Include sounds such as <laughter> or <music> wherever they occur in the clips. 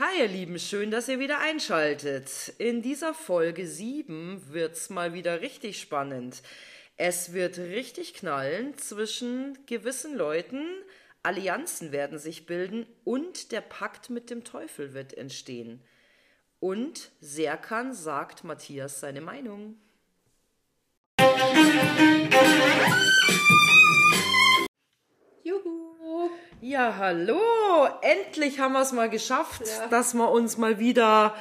Hi ihr Lieben, schön, dass ihr wieder einschaltet. In dieser Folge 7 wird's mal wieder richtig spannend. Es wird richtig knallen zwischen gewissen Leuten, Allianzen werden sich bilden und der Pakt mit dem Teufel wird entstehen. Und Serkan sagt Matthias seine Meinung. Juhu. Ja, hallo! Endlich haben wir es mal geschafft, Ja. dass wir uns mal wieder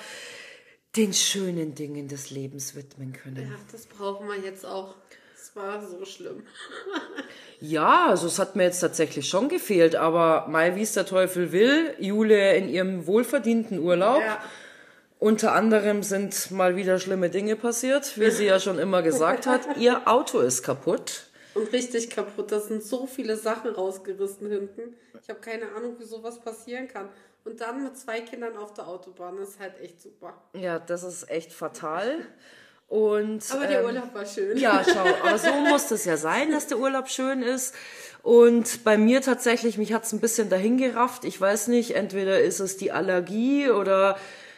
den schönen Dingen des Lebens widmen können. Ja, das brauchen wir jetzt auch. Es war so schlimm. <laughs> Ja, also es hat mir jetzt tatsächlich schon gefehlt, aber mal wie es der Teufel will, Jule in ihrem wohlverdienten Urlaub. Ja. Unter anderem sind mal wieder schlimme Dinge passiert, wie sie ja schon immer gesagt hat. Ihr Auto ist kaputt. Und richtig kaputt. Da sind so viele Sachen rausgerissen hinten. Ich habe keine Ahnung, wie sowas passieren kann. Und dann mit zwei Kindern auf der Autobahn. Das ist halt echt super. Ja, das ist echt fatal. Und Aber der ähm, Urlaub war schön. Ja, schau, aber so <laughs> muss es ja sein, dass der Urlaub schön ist. Und bei mir tatsächlich, mich hat's ein bisschen dahin gerafft. Ich weiß nicht, entweder ist es die Allergie oder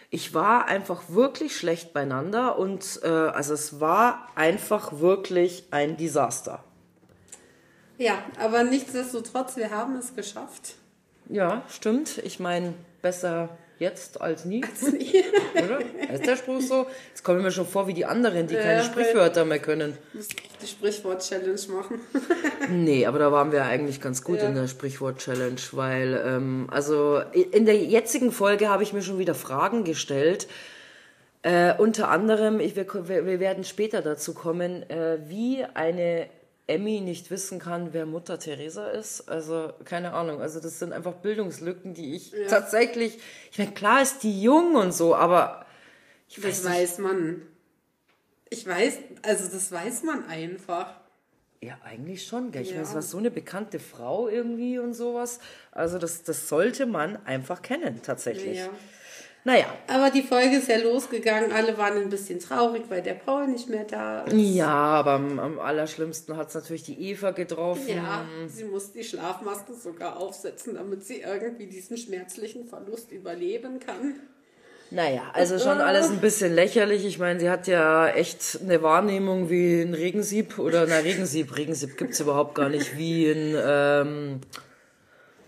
ich war einfach wirklich schlecht beieinander und äh, also es war einfach wirklich ein Desaster. Ja, aber nichtsdestotrotz, wir haben es geschafft. Ja, stimmt. Ich meine, besser jetzt als nie, Nee. <laughs> oder? Ist der Spruch so? Jetzt kommen mir schon vor wie die anderen, die keine Ja, Sprichwörter mehr können. Die Sprichwort-Challenge machen. <laughs> Nee, aber da waren wir eigentlich ganz gut Ja. in der Sprichwort-Challenge, weil, ähm, also in der jetzigen Folge habe ich mir schon wieder Fragen gestellt. Äh, unter anderem, ich, wir, wir werden später dazu kommen, äh, wie eine Emmy nicht wissen kann, wer Mutter Teresa ist. Also, keine Ahnung. Also, das sind einfach Bildungslücken, die ich tatsächlich. Ich meine, klar ist die jung und so, aber ich weiß Das nicht. weiß man. Ich weiß, also das weiß man einfach. Ja, eigentlich schon. Gell? Ich Ja. meine, es war so eine bekannte Frau irgendwie und sowas. Also das, das sollte man einfach kennen, tatsächlich. Ja. Naja, Aber die Folge ist ja losgegangen. Alle waren ein bisschen traurig, weil der Paul nicht mehr da ist. ja, aber am, am allerschlimmsten hat es natürlich die Eva getroffen. Ja, sie muss die Schlafmaske sogar aufsetzen, damit sie irgendwie diesen schmerzlichen Verlust überleben kann. Naja, also schon alles ein bisschen lächerlich. Ich meine, sie hat ja echt eine Wahrnehmung wie ein Regensieb oder na Regensieb, Regensieb gibt's überhaupt gar nicht, wie ein, ähm,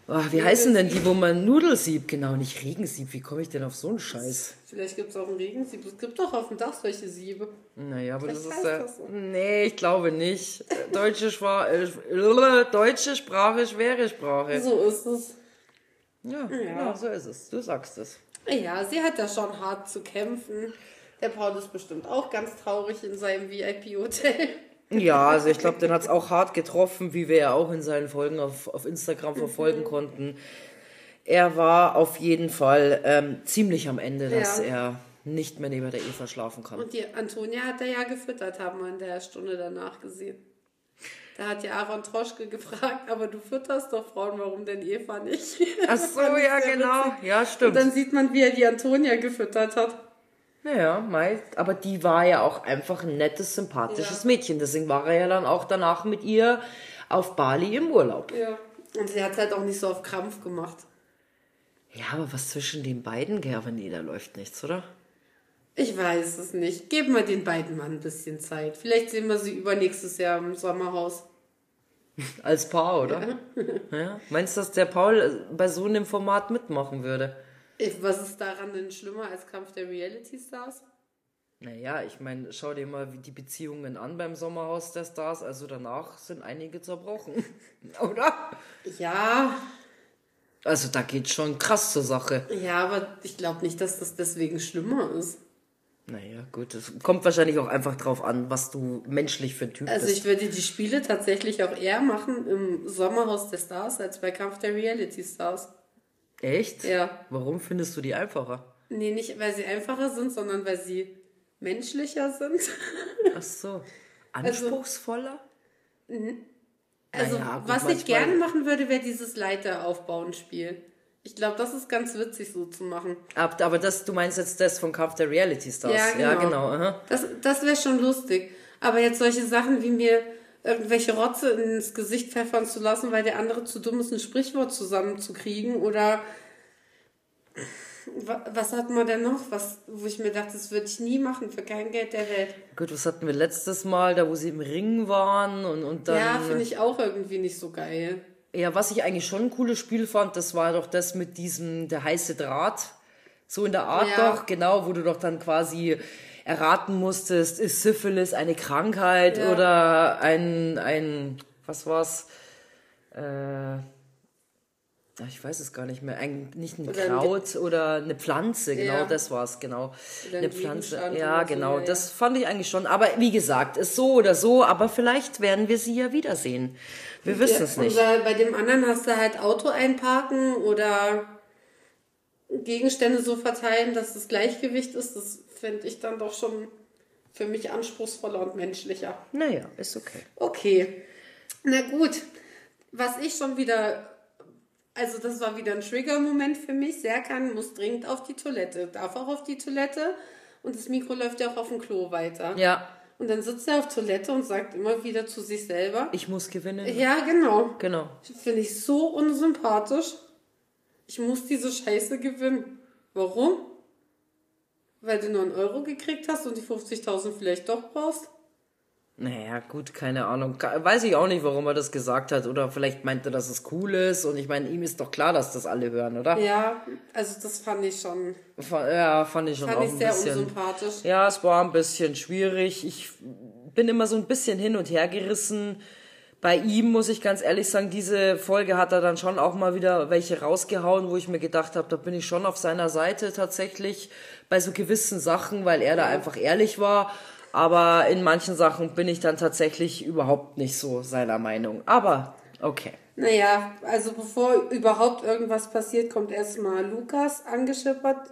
ah, wie heißen denn die, wo man Nudelsieb, genau, nicht Regensieb, wie komme ich denn auf so einen Scheiß? Vielleicht gibt es auch einen Regensieb. Es gibt doch auf dem Dach solche Siebe. Naja, aber das Vielleicht ist heißt ja. das so. Nee, ich glaube nicht. Deutsche, Schwa äh, <laughs> Deutsche Sprache, schwere Sprache. So ist es. Ja, ja, so ist es. Du sagst es. Ja, sie hat da schon hart zu kämpfen. Der Paul ist bestimmt auch ganz traurig in seinem VIP-Hotel. Ja, also ich glaube, den hat's auch hart getroffen, wie wir ja auch in seinen Folgen auf, auf Instagram verfolgen konnten. Er war auf jeden Fall ähm, ziemlich am Ende, dass Ja. er nicht mehr neben der Eva schlafen kann. Und die Antonia hat er ja gefüttert, haben wir in der Stunde danach gesehen. Da hat ja Aaron Troschke gefragt, aber du fütterst doch Frauen, warum denn Eva nicht? Ach so, <laughs> ja, genau. Ja, Und stimmt. dann sieht man, wie er die Antonia gefüttert hat. Naja, Mai, aber die war ja auch einfach ein nettes, sympathisches Ja. Mädchen. Deswegen war er ja dann auch danach mit ihr auf Bali im Urlaub. Ja. Und sie hat halt auch nicht so auf Krampf gemacht. Ja, aber was zwischen den beiden, aber nee, da läuft nichts, oder? Ich weiß es nicht. Geben wir den beiden mal ein bisschen Zeit. Vielleicht sehen wir sie übernächstes Jahr im Sommerhaus. <laughs> Als Paar, oder? Ja. Meinst du, dass der Paul äh, bei so einem Format mitmachen würde? Was ist daran denn schlimmer als Kampf der Reality Stars? Naja, ich meine, schau dir mal die Beziehungen an beim Sommerhaus der Stars. Also danach sind einige zerbrochen, <laughs> oder? Ja, Also da geht schon krass zur Sache. ja, aber ich glaube nicht, dass das deswegen schlimmer ist. Naja, gut, es kommt wahrscheinlich auch einfach drauf an, was du menschlich für ein Typ Also bist. ich würde die Spiele tatsächlich auch eher machen im Sommerhaus der Stars als bei Kampf der Reality Stars. Echt? Ja. Warum findest du die einfacher? Nee, nicht weil sie einfacher sind, sondern weil sie menschlicher sind. <laughs> Ach so. Anspruchsvoller? Also, Naja, gut, was ich gerne machen würde, wäre dieses Leiteraufbauen-Spiel. Ich glaube, das ist ganz witzig so zu machen. Ab- Aber das, du meinst jetzt das von Kampf der Reality Stars? Ja, Ja, genau. genau. Das, das wäre schon lustig. Aber jetzt solche Sachen wie mir irgendwelche Rotze ins Gesicht pfeffern zu lassen, weil der andere zu dumm ist, ein Sprichwort zusammenzukriegen oder Wa- Was hat man denn noch, was, wo ich mir dachte, das würde ich nie machen, für kein Geld der Welt. Gut, was hatten wir letztes Mal, da wo sie im Ring waren und, und dann. ja, finde ich auch irgendwie nicht so geil. Ja, was ich eigentlich schon ein cooles Spiel fand, das war doch das mit diesem, der heiße Draht. So in der Art Ja. doch, genau, wo du doch dann quasi erraten musstest, ist Syphilis eine Krankheit Ja. oder ein, ein, was war's? Äh, ich weiß es gar nicht mehr. Ein, nicht ein Oder ein Kraut oder eine Pflanze, genau, Ja. das war's, genau. Oder ein eine Pflanze. Ja, so, genau, ja, das fand ich eigentlich schon. Aber wie gesagt, ist so oder so, aber vielleicht werden wir sie ja wiedersehen. Wir wissen es nicht. Bei dem anderen hast du halt Auto einparken oder Gegenstände so verteilen, dass das Gleichgewicht ist. Das fände ich dann doch schon für mich anspruchsvoller und menschlicher. Naja, ist okay. Okay. Na gut. Was ich schon wieder. Also, das war wieder ein Trigger-Moment für mich. Serkan muss dringend auf die Toilette, darf auch auf die Toilette und das Mikro läuft ja auch auf dem Klo weiter. Ja, Und dann sitzt er auf Toilette und sagt immer wieder zu sich selber: ich muss gewinnen. Ja, genau. Genau. Finde ich so unsympathisch. Ich muss diese Scheiße gewinnen. Warum? Weil du nur einen Euro gekriegt hast und die 50.000 vielleicht doch brauchst? Naja, gut, keine Ahnung. Weiß ich auch nicht, warum er das gesagt hat. Oder vielleicht meint er, dass es cool ist. Und ich meine, ihm ist doch klar, dass das alle hören, oder? Ja, also das fand ich schon, Ja, fand ich schon fand auch ich ein sehr bisschen. unsympathisch. Ja, es war ein bisschen schwierig. Ich bin immer so ein bisschen hin und her gerissen. Bei ihm muss ich ganz ehrlich sagen, diese Folge hat er dann schon auch mal wieder welche rausgehauen, wo ich mir gedacht habe, da bin ich schon auf seiner Seite tatsächlich bei so gewissen Sachen, weil er da einfach ehrlich war. Aber in manchen Sachen bin ich dann tatsächlich überhaupt nicht so seiner Meinung. Aber okay. Naja, also bevor überhaupt irgendwas passiert, kommt erstmal Lukas angeschippert,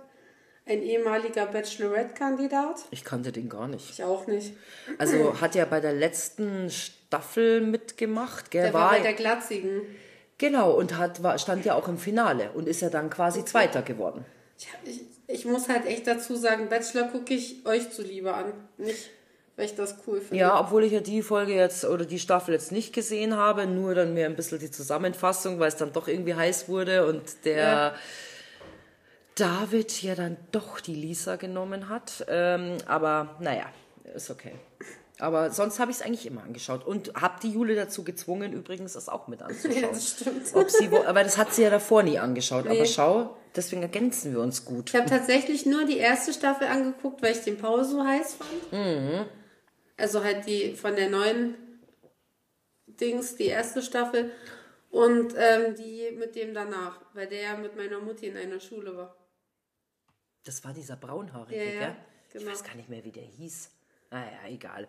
ein ehemaliger Bachelorette-Kandidat. Ich kannte den gar nicht. Ich auch nicht. Also hat er bei der letzten Staffel mitgemacht, gell? Der war bei der Glatzigen. Genau, und hat, war, stand ja auch im Finale und ist ja dann quasi Zweiter geworden. Ich, ich, ich muss halt echt dazu sagen, Bachelor gucke ich euch zuliebe an. Nicht, weil ich das cool finde. Ja, obwohl ich ja die Folge jetzt oder die Staffel jetzt nicht gesehen habe, nur dann mir ein bisschen die Zusammenfassung, weil es dann doch irgendwie heiß wurde und der Ja. David ja dann doch die Lisa genommen hat. Ähm, aber naja, ist okay. Aber sonst habe ich es eigentlich immer angeschaut und habe die Jule dazu gezwungen, übrigens das auch mit <laughs> Ja, anzuschauen. das stimmt. Ob sie, wo- aber das hat sie ja davor nie angeschaut. Nee. Aber schau, deswegen ergänzen wir uns gut. Ich habe tatsächlich nur die erste Staffel angeguckt, weil ich den Paul so heiß fand. Mhm. Also halt die von der neuen Dings, die erste Staffel. Und ähm, die mit dem danach, weil der ja mit meiner Mutti in einer Schule war. Das war dieser braunhaarige, Ja, ja, gell? Ich genau. weiß gar nicht mehr, wie der hieß. Naja, egal.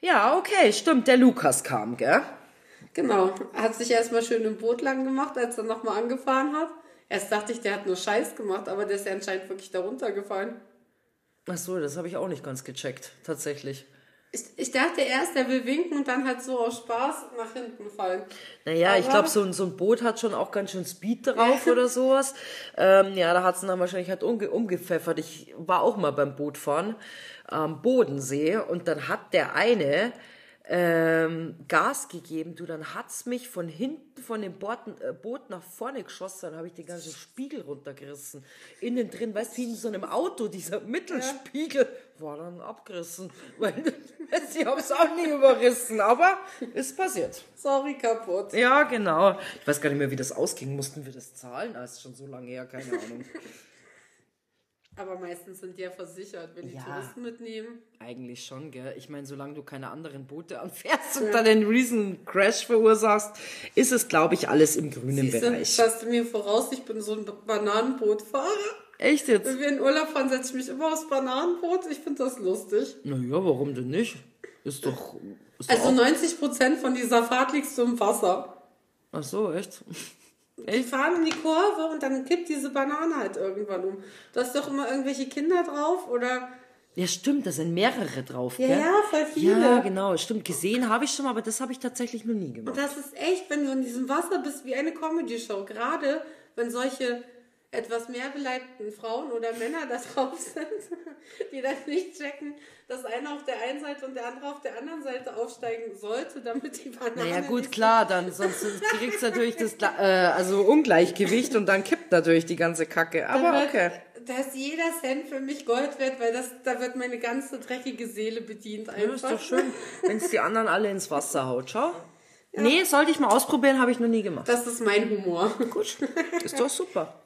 Ja, okay, stimmt, der Lukas kam, gell? Genau. Hat sich erstmal schön im Boot lang gemacht, als er nochmal angefahren hat. Erst dachte ich, der hat nur Scheiß gemacht, aber der ist ja anscheinend wirklich da runtergefallen. Ach so, das habe ich auch nicht ganz gecheckt, tatsächlich. Ich, ich dachte erst, er will winken und dann halt so aus Spaß nach hinten fallen. Naja, ich Aber- glaube, so, ein- so ein Boot hat schon auch ganz schön Speed drauf oder <laughs> sowas. Ähm, ja, da hat es dann wahrscheinlich halt umge umgepfeffert. Ich war auch mal beim Bootfahren am Bodensee und dann hat der eine ähm, Gas gegeben, du, dann hat's mich von hinten von dem Boot, äh, Boot nach vorne geschossen, dann habe ich den ganzen Spiegel runtergerissen. Innen drin, weißt du, wie in so einem Auto, dieser <laughs> Mittelspiegel war dann abgerissen. Ich habe es auch nie überrissen, aber ist passiert. Sorry, kaputt. Ja, genau. Ich weiß gar nicht mehr, wie das ausging. Mussten wir das zahlen? Ah, ist schon so lange her, keine Ahnung. Aber meistens sind die ja versichert, wenn die Ja. Touristen mitnehmen. Eigentlich schon, gell? Ich meine, solange du keine anderen Boote <laughs> anfährst und dann einen riesen Crash verursachst, ist es, glaube ich, alles im grünen Siehste, Bereich. schaust du mir voraus, ich bin so ein Bananenbootfahrer. Echt jetzt? Wenn wir in Urlaub fahren, setze ich mich immer aufs Bananenboot. Ich finde das lustig. Naja, warum denn nicht? Ist doch. Ist Also doch auch, 90 Prozent von dieser Fahrt liegst du im Wasser. ach so, echt? Die fahren in die Kurve und dann kippt diese Banane halt irgendwann um. Du hast doch immer irgendwelche Kinder drauf oder. Ja, stimmt, da sind mehrere drauf, Ja, gell? ja, voll viele. Ja, genau, stimmt. Gesehen habe ich schon, aber das habe ich tatsächlich noch nie Und gemacht. das ist echt, wenn du in diesem Wasser bist, wie eine Comedy-Show. Gerade wenn solche etwas mehr beleibten Frauen oder Männer da drauf sind, <laughs> die das nicht checken, dass einer auf der einen Seite und der andere auf der anderen Seite aufsteigen sollte, damit die Banane. Naja, gut, klar, dann sonst kriegt's natürlich das äh, also Ungleichgewicht und dann kippt natürlich die ganze Kacke. Aber wird, okay. da ist jeder Cent für mich Gold wert, weil das, da wird meine ganze dreckige Seele bedient Ja, einfach. ist doch schön, wenn es die anderen alle ins Wasser haut. Schau. Nee, sollte ich mal ausprobieren, habe ich noch nie gemacht. Das ist mein Humor. Gut, ist doch super.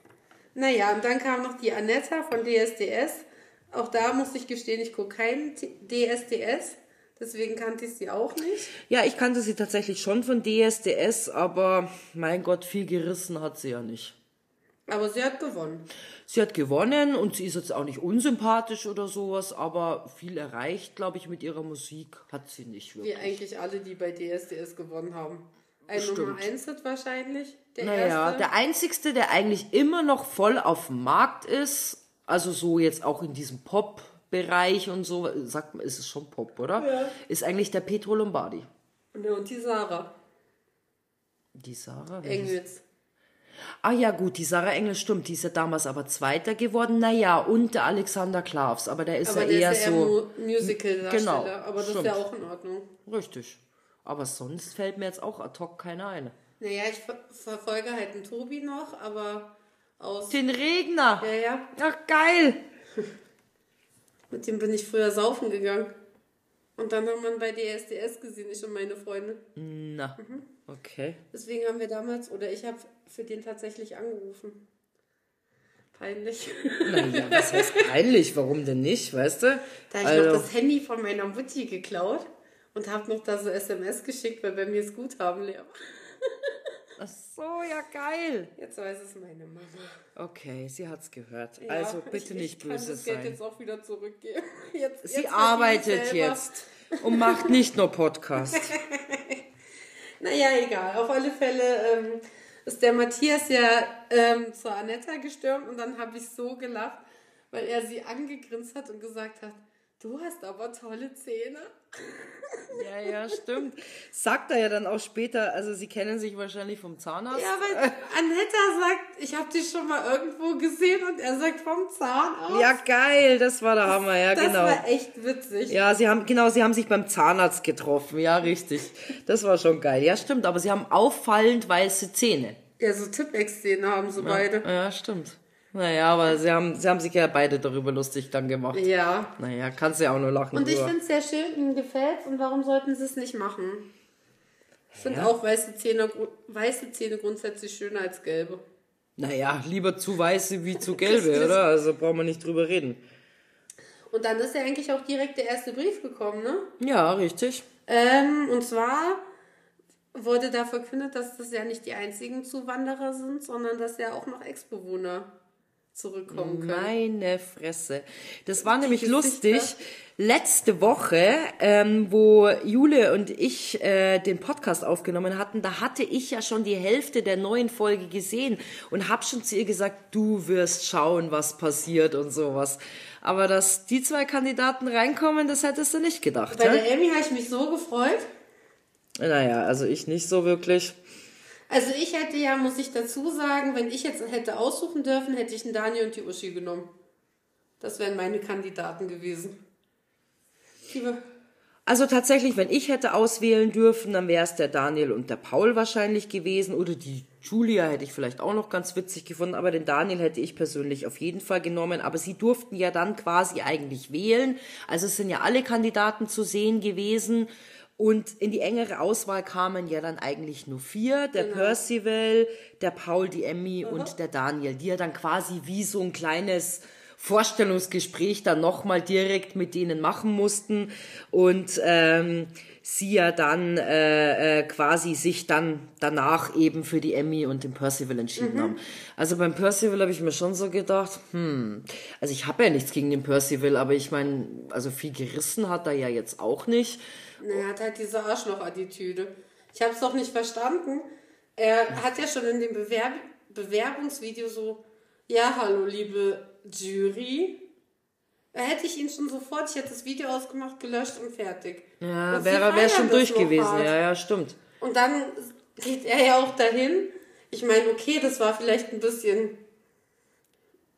Naja, und dann kam noch die Anetta von DSDS. Auch da muss ich gestehen, ich gucke keinen T- DSDS. Deswegen kannte ich sie auch nicht. Ja, ich kannte sie tatsächlich schon von DSDS, aber mein Gott, viel gerissen hat sie ja nicht. Aber sie hat gewonnen. Sie hat gewonnen und sie ist jetzt auch nicht unsympathisch oder sowas, aber viel erreicht, glaube ich, mit ihrer Musik hat sie nicht wirklich. Wie eigentlich alle, die bei DSDS gewonnen haben. Ein. Nummer 1 Hit wahrscheinlich. Der Naja, erste. der einzigste, der eigentlich immer noch voll auf dem Markt ist, also so jetzt auch in diesem Pop-Bereich und so, sagt man, ist es schon Pop, oder? Ja. Ist eigentlich der Petro Lombardi. Ja, und die Sarah Die Sarah? Engels. Ah ja, gut, die Sarah Engel stimmt, die ist ja damals aber Zweiter geworden. Naja, und der Alexander Klavs, aber der ist Aber ja der eher ist ja so. eher Mu Musical-Darsteller. Genau, aber das stimmt. ist ja auch in Ordnung. Richtig. Aber sonst fällt mir jetzt auch ad hoc keiner ein. Naja, ich ver verfolge halt einen Tobi noch, aber aus. Den Regner! Ja, ja. Ach, geil! <laughs> Mit dem bin ich früher saufen gegangen. Und dann haben wir bei DSDS gesehen, ich und meine Freunde. Na, okay. Deswegen haben wir damals, oder ich habe für den tatsächlich angerufen. Peinlich. Naja, <laughs> was heißt peinlich? Warum denn nicht, weißt du? Da habe ich Also- noch das Handy von meiner Mutti geklaut und habe noch da so SMS geschickt, weil bei mir ist Guthaben leer. Ach so, ja, geil. Jetzt weiß es meine Mama. Okay, sie hat's gehört. Ja, also bitte ich, nicht ich kann böse das Geld sein. jetzt auch wieder zurückgeben. Jetzt, <laughs> jetzt Sie ich arbeitet jetzt und macht nicht nur Podcast. <laughs> Naja, egal. Auf alle Fälle ähm, ist der Matthias ja ähm, zur Anetta gestürmt und dann habe ich so gelacht, weil er sie angegrinst hat und gesagt hat, du hast aber tolle Zähne. Ja, ja, stimmt. Sagt er ja dann auch später, also sie kennen sich wahrscheinlich vom Zahnarzt. Ja, weil Anetta sagt, ich habe dich schon mal irgendwo gesehen und er sagt vom Zahnarzt. Ja, geil, das war der Hammer, ja, das genau. war echt witzig. Ja, sie haben, genau, sie haben sich beim Zahnarzt getroffen, ja, richtig. Das war schon geil. Ja, stimmt, aber sie haben auffallend weiße Zähne. Ja, so Tippex-Zähne haben sie beide. Ja, stimmt. Naja, aber sie haben, sie haben sich ja beide darüber lustig dann gemacht. Ja. Naja, kannst ja auch nur lachen. Und ich finde es sehr schön, ihnen gefällt und warum sollten sie es nicht machen? Ich finde auch weiße Zähne, weiße Zähne grundsätzlich schöner als gelbe. Naja, lieber zu weiße wie zu <laughs> gelbe, oder? Also brauchen wir nicht drüber reden. Und dann ist ja eigentlich auch direkt der erste Brief gekommen, ne? Ja, richtig. Ähm, und zwar wurde da verkündet, dass das ja nicht die einzigen Zuwanderer sind, sondern dass ja auch noch Ex-Bewohner zurückkommen können. Meine Fresse. Das war nämlich Gesichter. lustig. Letzte Woche, ähm, wo Jule und ich äh, den Podcast aufgenommen hatten, da hatte ich ja schon die Hälfte der neuen Folge gesehen und hab schon zu ihr gesagt, du wirst schauen, was passiert und sowas. Aber dass die zwei Kandidaten reinkommen, das hättest du nicht gedacht. Bei hä? der Emmy habe ich mich so gefreut. Naja, also ich nicht so wirklich. Also ich hätte ja, muss ich dazu sagen, wenn ich jetzt hätte aussuchen dürfen, hätte ich den Daniel und die Uschi genommen. Das wären meine Kandidaten gewesen. Liebe. Also tatsächlich, wenn ich hätte auswählen dürfen, dann wäre es der Daniel und der Paul wahrscheinlich gewesen oder die Julia hätte ich vielleicht auch noch ganz witzig gefunden, aber den Daniel hätte ich persönlich auf jeden Fall genommen. Aber sie durften ja dann quasi eigentlich wählen. Also es sind ja alle Kandidaten zu sehen gewesen. Und in die engere Auswahl kamen ja dann eigentlich nur vier. Der Percival, der Paul, die Emmy und der Daniel, die ja dann quasi wie so ein kleines Vorstellungsgespräch dann nochmal direkt mit denen machen mussten und ähm, sie ja dann äh, äh, quasi sich dann danach eben für die Emmy und den Percival entschieden haben. Also beim Percival habe ich mir schon so gedacht, hm, also ich habe ja nichts gegen den Percival, aber ich meine, also viel gerissen hat er ja jetzt auch nicht. Er hat halt diese Arschloch-Attitüde. Ich habe es doch nicht verstanden. Er hat ja schon in dem Bewerb Bewerbungsvideo so, ja, hallo, liebe Jury. Da hätte ich ihn schon sofort, ich hätte das Video ausgemacht, gelöscht und fertig. Ja, wäre wär schon durch gewesen, ja, ja, stimmt. Und dann geht er ja auch dahin. Ich meine, okay, das war vielleicht ein bisschen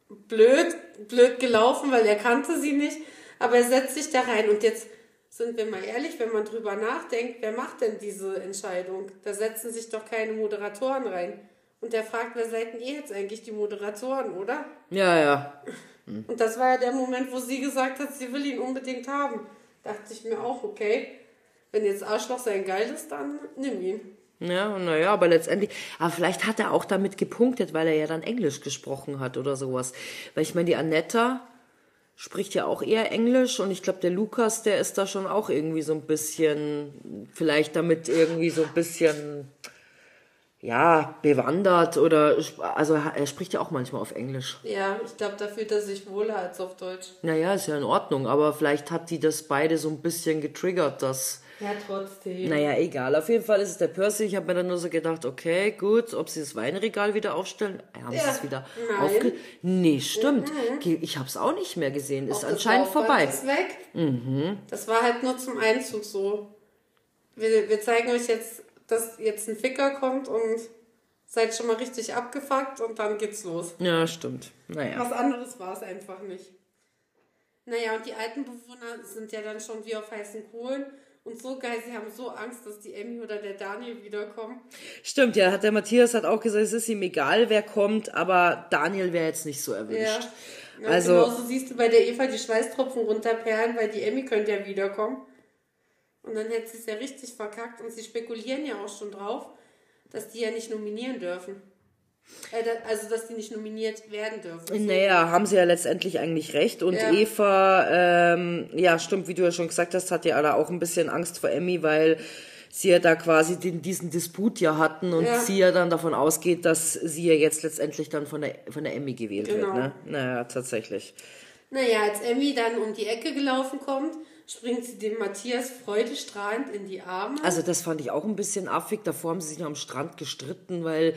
blöd, blöd gelaufen, weil er kannte sie nicht. Aber er setzt sich da rein. Und jetzt sind wir mal ehrlich, wenn man drüber nachdenkt, wer macht denn diese Entscheidung? Da setzen sich doch keine Moderatoren rein. Und der fragt, wer seid denn ihr jetzt eigentlich die Moderatoren, oder? Ja, ja. Und das war ja der Moment, wo sie gesagt hat, sie will ihn unbedingt haben. Dachte ich mir auch, okay, wenn jetzt Arschloch sein geil ist, dann nimm ihn. Ja, naja, aber letztendlich, aber vielleicht hat er auch damit gepunktet, weil er ja dann Englisch gesprochen hat oder sowas. Weil ich meine, die Annetta spricht ja auch eher Englisch und ich glaube, der Lukas, der ist da schon auch irgendwie so ein bisschen, vielleicht damit irgendwie so ein bisschen, ja, bewandert oder, also er spricht ja auch manchmal auf Englisch. Ja, ich glaube, da fühlt er sich wohler als auf Deutsch. Naja, ist ja in Ordnung, aber vielleicht hat die das beide so ein bisschen getriggert, dass. Ja, trotzdem. Naja, egal. Auf jeden Fall ist es der Percy. Ich habe mir dann nur so gedacht, okay, gut, ob sie das Weinregal wieder aufstellen. Haben Ja, sie es wieder aufge... Nee, stimmt. Ich habe es auch nicht mehr gesehen. Ist Auch das anscheinend vorbei. Ist weg. Das war halt nur zum Einzug so. Wir, wir zeigen euch jetzt, dass jetzt ein Ficker kommt und seid schon mal richtig abgefuckt und dann geht's los. Ja, stimmt. Naja. Was anderes war es einfach nicht. Naja, und die alten Bewohner sind ja dann schon wie auf heißen Kohlen. Und so geil, sie haben so Angst, dass die Emmy oder der Daniel wiederkommen. Stimmt, ja, hat der Matthias hat auch gesagt, es ist ihm egal, wer kommt, aber Daniel wäre jetzt nicht so Ja. erwünscht. ja Also- genauso siehst du bei der Eva die Schweißtropfen runterperlen, weil die Emmy könnte ja wiederkommen. Und dann hätte sie es ja richtig verkackt. Und sie spekulieren ja auch schon drauf, dass die ja nicht nominieren dürfen. Äh, also, dass die nicht nominiert werden dürfen. Naja, haben sie ja letztendlich eigentlich recht. Und Ja. Eva, ähm, ja, stimmt, wie du ja schon gesagt hast, hat ja da auch ein bisschen Angst vor Emmy, weil sie ja da quasi den, diesen Disput ja hatten und Ja. sie ja dann davon ausgeht, dass sie ja jetzt letztendlich dann von der, von der Emmy gewählt Genau. wird. Ne? Naja, tatsächlich. Naja, als Emmy dann um die Ecke gelaufen kommt, springt sie dem Matthias freudestrahlend in die Arme. Also das fand ich auch ein bisschen affig. Davor haben sie sich noch am Strand gestritten, weil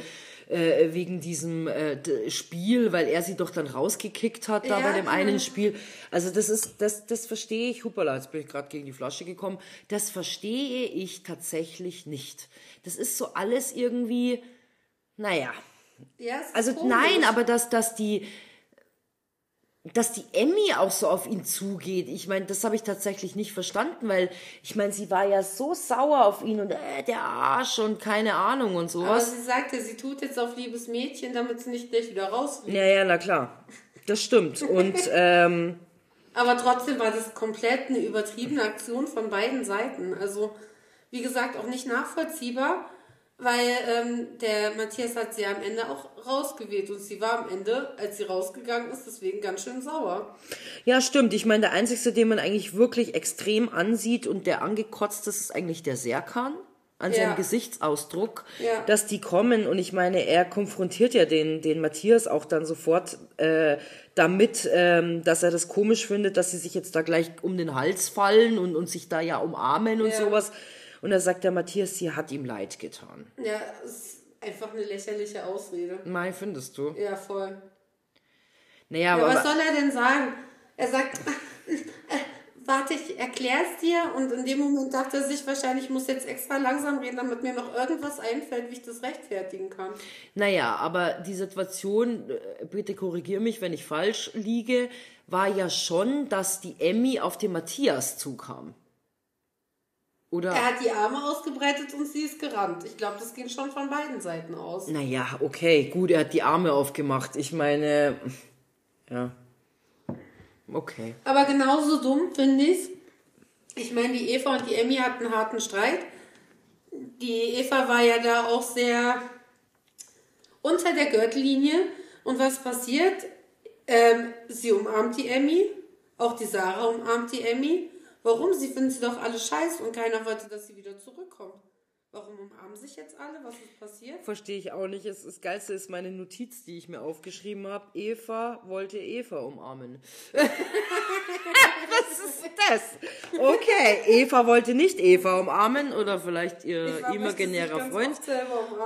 äh, wegen diesem äh, Spiel, weil er sie doch dann rausgekickt hat da Ja, bei dem genau. einen Spiel. Also das ist, das, das verstehe ich. Hupala, jetzt bin ich gerade gegen die Flasche gekommen. Das verstehe ich tatsächlich nicht. Das ist so alles irgendwie, naja. ja, Also komisch. nein, aber dass, dass die, dass die Emmy auch so auf ihn zugeht, ich meine, das habe ich tatsächlich nicht verstanden, weil ich meine, sie war ja so sauer auf ihn und äh, der Arsch und keine Ahnung und Aber sowas. sie sagte, sie tut jetzt auf liebes Mädchen, damit sie nicht gleich wieder rausfliegt. Ja, ja, na klar. Das stimmt. Und <laughs> ähm, Aber trotzdem war das komplett eine übertriebene Aktion von beiden Seiten. Also, wie gesagt, auch nicht nachvollziehbar, weil ähm, der Matthias hat sie am Ende auch rausgewählt und sie war am Ende, als sie rausgegangen ist, deswegen ganz schön sauer. ja, stimmt. Ich meine, der einzigste, den man eigentlich wirklich extrem ansieht und der angekotzt ist, ist eigentlich der Serkan. An Ja. seinem Gesichtsausdruck, Ja. dass die kommen und ich meine, er konfrontiert ja den, den Matthias auch dann sofort äh, damit, ähm, dass er das komisch findet, dass sie sich jetzt da gleich um den Hals fallen und, und sich da ja umarmen und Ja. sowas. Und da sagt der Matthias, sie hat ihm leid getan. Ja, ist einfach eine lächerliche Ausrede. Nein, findest du? Ja, voll. Naja, Ja, aber, was soll er denn sagen? Er sagt, <laughs> äh, warte, ich erklär's dir. Und in dem Moment dachte er sich wahrscheinlich, ich muss jetzt extra langsam reden, damit mir noch irgendwas einfällt, wie ich das rechtfertigen kann. Naja, aber die Situation, äh, bitte korrigier mich, wenn ich falsch liege, war ja schon, dass die Emmy auf den Matthias zukam. Oder? Er hat die Arme ausgebreitet und sie ist gerannt. Ich glaube, das ging schon von beiden Seiten aus. Naja, okay, gut, er hat die Arme aufgemacht. Ich meine, ja. Okay. Aber genauso dumm finde ich's. Ich meine, die Eva und die Emmy hatten einen harten Streit. Die Eva war ja da auch sehr unter der Gürtellinie. Und was passiert? Ähm, sie umarmt die Emmy. Auch die Sarah umarmt die Emmy. Warum? Sie finden sie doch alle scheiße und keiner wollte, dass sie wieder zurückkommt. Warum umarmen sich jetzt alle? Was ist passiert? Verstehe ich auch nicht. Es, das Geilste ist meine Notiz, die ich mir aufgeschrieben habe. Eva wollte Eva umarmen. <laughs> Was ist das? Okay, Eva wollte nicht Eva umarmen oder vielleicht ihr Eva imaginärer Freund.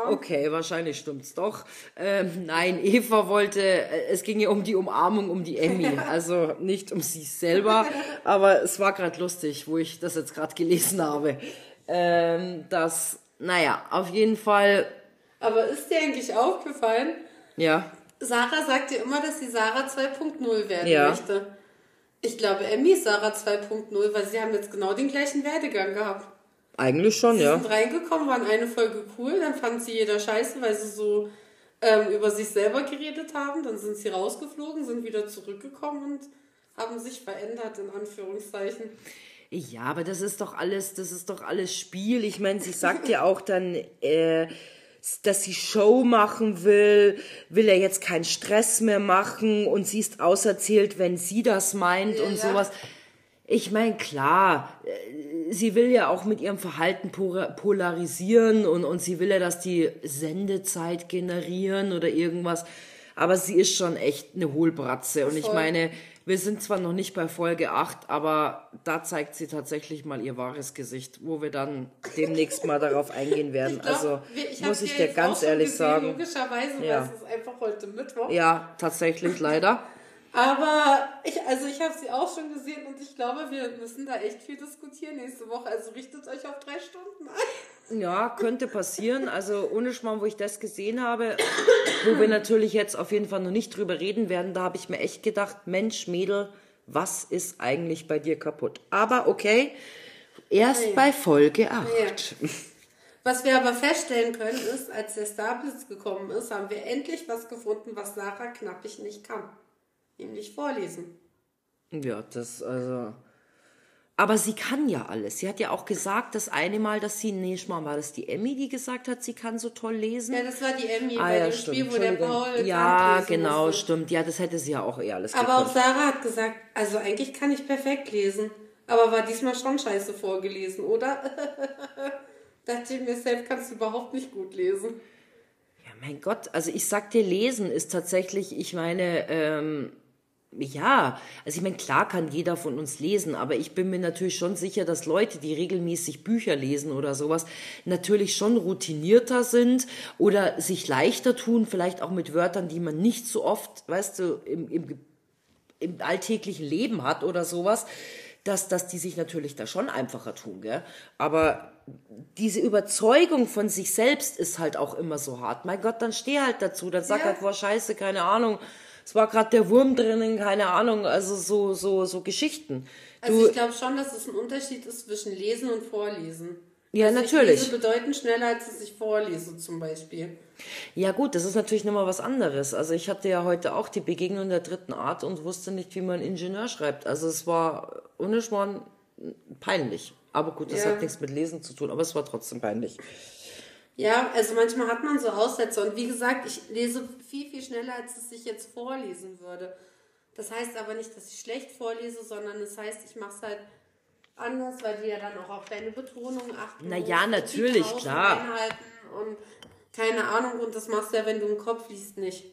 Okay, wahrscheinlich stimmt's doch. Ähm, nein, Eva wollte, äh, es ging ja um die Umarmung um die Emmy, also nicht um sie selber, aber es war gerade lustig, wo ich das jetzt gerade gelesen habe. Ähm, dass, naja, auf jeden Fall, Aber ist dir eigentlich aufgefallen, ja, Sarah sagt ja immer, dass sie Sarah 2.0 werden Ja. möchte. Ich glaube, Emmy ist Sarah 2.0, weil sie haben jetzt genau den gleichen Werdegang gehabt. eigentlich schon, Sie ja. sind reingekommen, waren eine Folge cool, dann fand sie jeder scheiße, weil sie so ähm, über sich selber geredet haben. Dann sind sie rausgeflogen, sind wieder zurückgekommen und haben sich verändert, in Anführungszeichen. Ja, aber das ist doch alles, das ist doch alles Spiel. Ich meine, sie sagt ja auch dann, äh, dass sie Show machen will, will er jetzt keinen Stress mehr machen und sie ist auserzählt, wenn sie das meint Ja, und sowas. Ich meine, klar, äh, sie will ja auch mit ihrem Verhalten polarisieren und, und sie will ja, dass die Sendezeit generieren oder irgendwas. Aber sie ist schon echt eine Hohlbratze. Und ich Voll. meine, wir sind zwar noch nicht bei Folge 8, aber da zeigt sie tatsächlich mal ihr wahres Gesicht, wo wir dann demnächst mal darauf eingehen werden. Ich glaub, also wir- ich muss ich dir ganz ehrlich gesehen, sagen. Logischerweise, Ja. weil es ist einfach heute Mittwoch. Ja, tatsächlich leider. Aber ich, also ich habe sie auch schon gesehen und ich glaube, wir müssen da echt viel diskutieren nächste Woche. Also richtet euch auf drei Stunden ein. Ja, könnte passieren. Also ohne Schmarrn, wo ich das gesehen habe, wo wir natürlich jetzt auf jeden Fall noch nicht drüber reden werden, da habe ich mir echt gedacht, Mensch, Mädel, was ist eigentlich bei dir kaputt? Aber okay, erst Nee. bei Folge 8. Was wir aber feststellen können, ist, als der Starblitz gekommen ist, haben wir endlich was gefunden, was Sarah Knappig nicht kann. Nämlich vorlesen. Ja, das, also. Aber sie kann ja alles. Sie hat ja auch gesagt, das eine Mal, dass sie, nee, mal war das die Emmy, die gesagt hat, sie kann so toll lesen. Ja, das war die Emmy ah, bei ja, dem stimmt. Spiel, wo der. Paul Ja, genau, musste. stimmt. Ja, das hätte sie ja auch eh alles Aber auch gekonnt. Sarah hat gesagt, also eigentlich kann ich perfekt lesen. Aber war diesmal schon scheiße vorgelesen, oder? <laughs> Dachte ich mir selbst, kannst du überhaupt nicht gut lesen. Ja, mein Gott, also ich sag dir, lesen ist tatsächlich, ich meine, ähm, ja, also ich meine, klar kann jeder von uns lesen, aber ich bin mir natürlich schon sicher, dass Leute, die regelmäßig Bücher lesen oder sowas, natürlich schon routinierter sind oder sich leichter tun, vielleicht auch mit Wörtern, die man nicht so oft, weißt du, im, im, im alltäglichen Leben hat oder sowas, dass, dass die sich natürlich da schon einfacher tun, gell? Aber diese Überzeugung von sich selbst ist halt auch immer so hart. Mein Gott, dann steh halt dazu, dann sag Ja. halt, boah, scheiße, keine Ahnung. Es war gerade der Wurm drinnen, keine Ahnung, also so, so, so Geschichten. Also Du, ich glaube schon, dass es ein Unterschied ist zwischen Lesen und Vorlesen. Ja, also natürlich. Ich lese bedeutend schneller, als ich vorlese zum Beispiel. ja gut, das ist natürlich nochmal was anderes. Also ich hatte ja heute auch die Begegnung der dritten Art und wusste nicht, wie man Ingenieur schreibt. Also es war ohne Schmarrn peinlich. Aber gut, das Ja. hat nichts mit Lesen zu tun, aber es war trotzdem peinlich. Ja, also manchmal hat man so Aussätze und wie gesagt, ich lese viel, viel schneller, als dass ich jetzt vorlesen würde. Das heißt aber nicht, dass ich schlecht vorlese, sondern es heißt, ich mache es halt anders, weil du ja dann auch auf deine Betonung achten Na musst, ja, die natürlich, klar. einhalten Und keine Ahnung, und das machst du ja, wenn du im Kopf liest, nicht.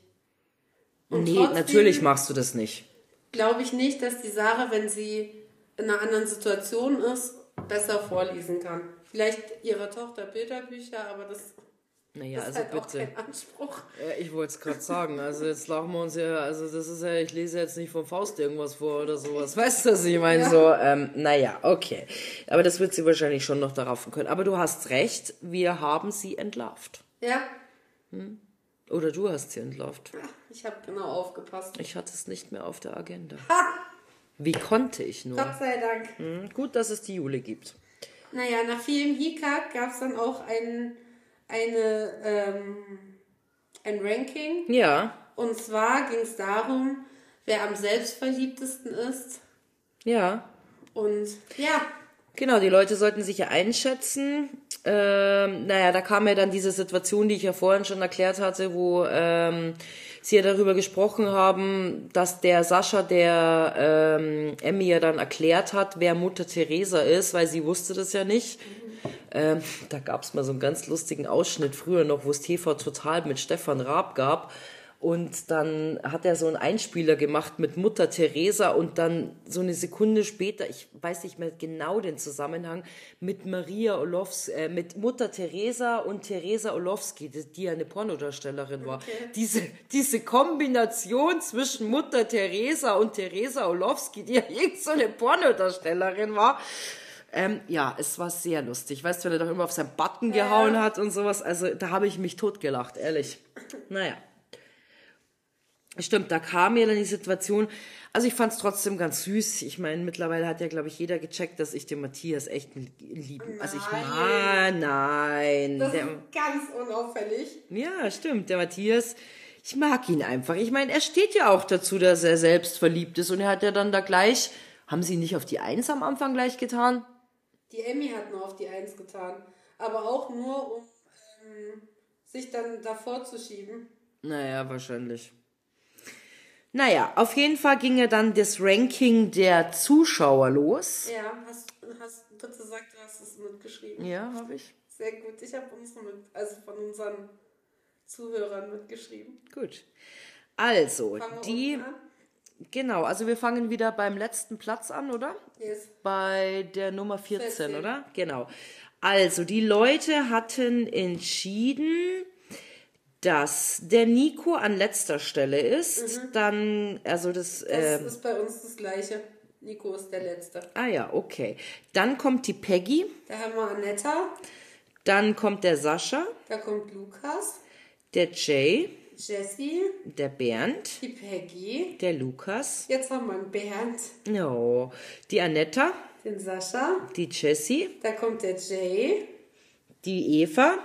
Und nee, natürlich machst du das nicht. Glaube ich nicht, dass die Sarah, wenn sie in einer anderen Situation ist, besser vorlesen kann. Vielleicht ihrer Tochter Bilderbücher, aber das Naja, ist also halt auch bitte. kein Anspruch. Ja, ich wollte es gerade sagen. Also jetzt lachen wir uns ja, also das ist ja, ich lese jetzt nicht vom Faust irgendwas vor oder sowas. Weißt du, was ich meine? So, ähm, naja, okay. Aber das wird sie wahrscheinlich schon noch darauf können. Aber du hast recht, wir haben sie entlarvt. Ja, Oder du hast sie entlarvt. ich habe genau aufgepasst. Ich hatte es nicht mehr auf der Agenda. Wie konnte ich nur? Gott sei Dank. Hm, gut, dass es die Jule gibt. Naja, nach vielem Hickhack gab es dann auch ein, eine, ähm, ein Ranking. Ja, Und zwar ging es darum, wer am selbstverliebtesten ist. ja. Und ja, Genau, die Leute sollten sich ja einschätzen. Ähm, naja, da kam ja dann diese Situation, die ich ja vorhin schon erklärt hatte, wo ähm, sie ja darüber gesprochen haben, dass der Sascha der ähm, Emmy ja dann erklärt hat, wer Mutter Teresa ist, weil sie wusste das ja nicht. Ähm, da gab's mal so einen ganz lustigen Ausschnitt früher noch, wo es TV Total mit Stefan Raab gab. Und dann hat er so einen Einspieler gemacht mit Mutter Teresa und dann so eine Sekunde später, ich weiß nicht mehr genau den Zusammenhang, mit Maria Orlowski, äh, mit Mutter Teresa und Teresa Orlowski, die, die ja eine Pornodarstellerin war. Diese, diese Kombination zwischen Mutter Teresa und Teresa Orlowski, die ja irgend so eine Pornodarstellerin war. Ähm, ja, es war sehr lustig. Weißt du, wenn er doch immer auf seinen Button gehauen hat und sowas. Also da habe ich mich totgelacht, ehrlich. Naja. Stimmt, da kam ja dann die Situation, Also ich fand es trotzdem ganz süß. Ich meine, mittlerweile hat ja, glaube ich, jeder gecheckt, dass ich den Matthias echt liebe. Also ich Nein. mag, nein. Das Der, ist ganz unauffällig. ja, stimmt. Der Matthias, ich mag ihn einfach. Ich meine, er steht ja auch dazu, dass er selbst verliebt ist. Und er hat ja dann da gleich, haben sie ihn nicht auf die Eins am Anfang gleich getan? Die Emmy hat nur auf die Eins getan. Aber auch nur, um ähm, sich dann davor zu schieben. Naja, wahrscheinlich. Naja, auf jeden Fall ging ja dann das Ranking der Zuschauer los. Ja, hast, hast du gesagt, du hast es mitgeschrieben. Ja, habe ich. Sehr gut. Ich habe unsere mit, also von unseren Zuhörern mitgeschrieben. Gut. Also, die, genau, also wir fangen wieder beim letzten Platz an, oder? Yes. Bei der Nummer 14, 14. oder? Genau. Also, die Leute hatten entschieden, dass der Nico an letzter Stelle ist. Dann, also das, Das ähm, ist bei uns das Gleiche. Nico ist der Letzte. ah ja, okay. Dann kommt die Peggy, Da haben wir Anetta, dann kommt der Sascha, da kommt Lukas, der Jay, Jessie, der Bernd, die Peggy. der Lukas, Jetzt haben wir einen Bernd, no, die Annetta, den Sascha, die Jessie, da kommt der Jay, die Eva,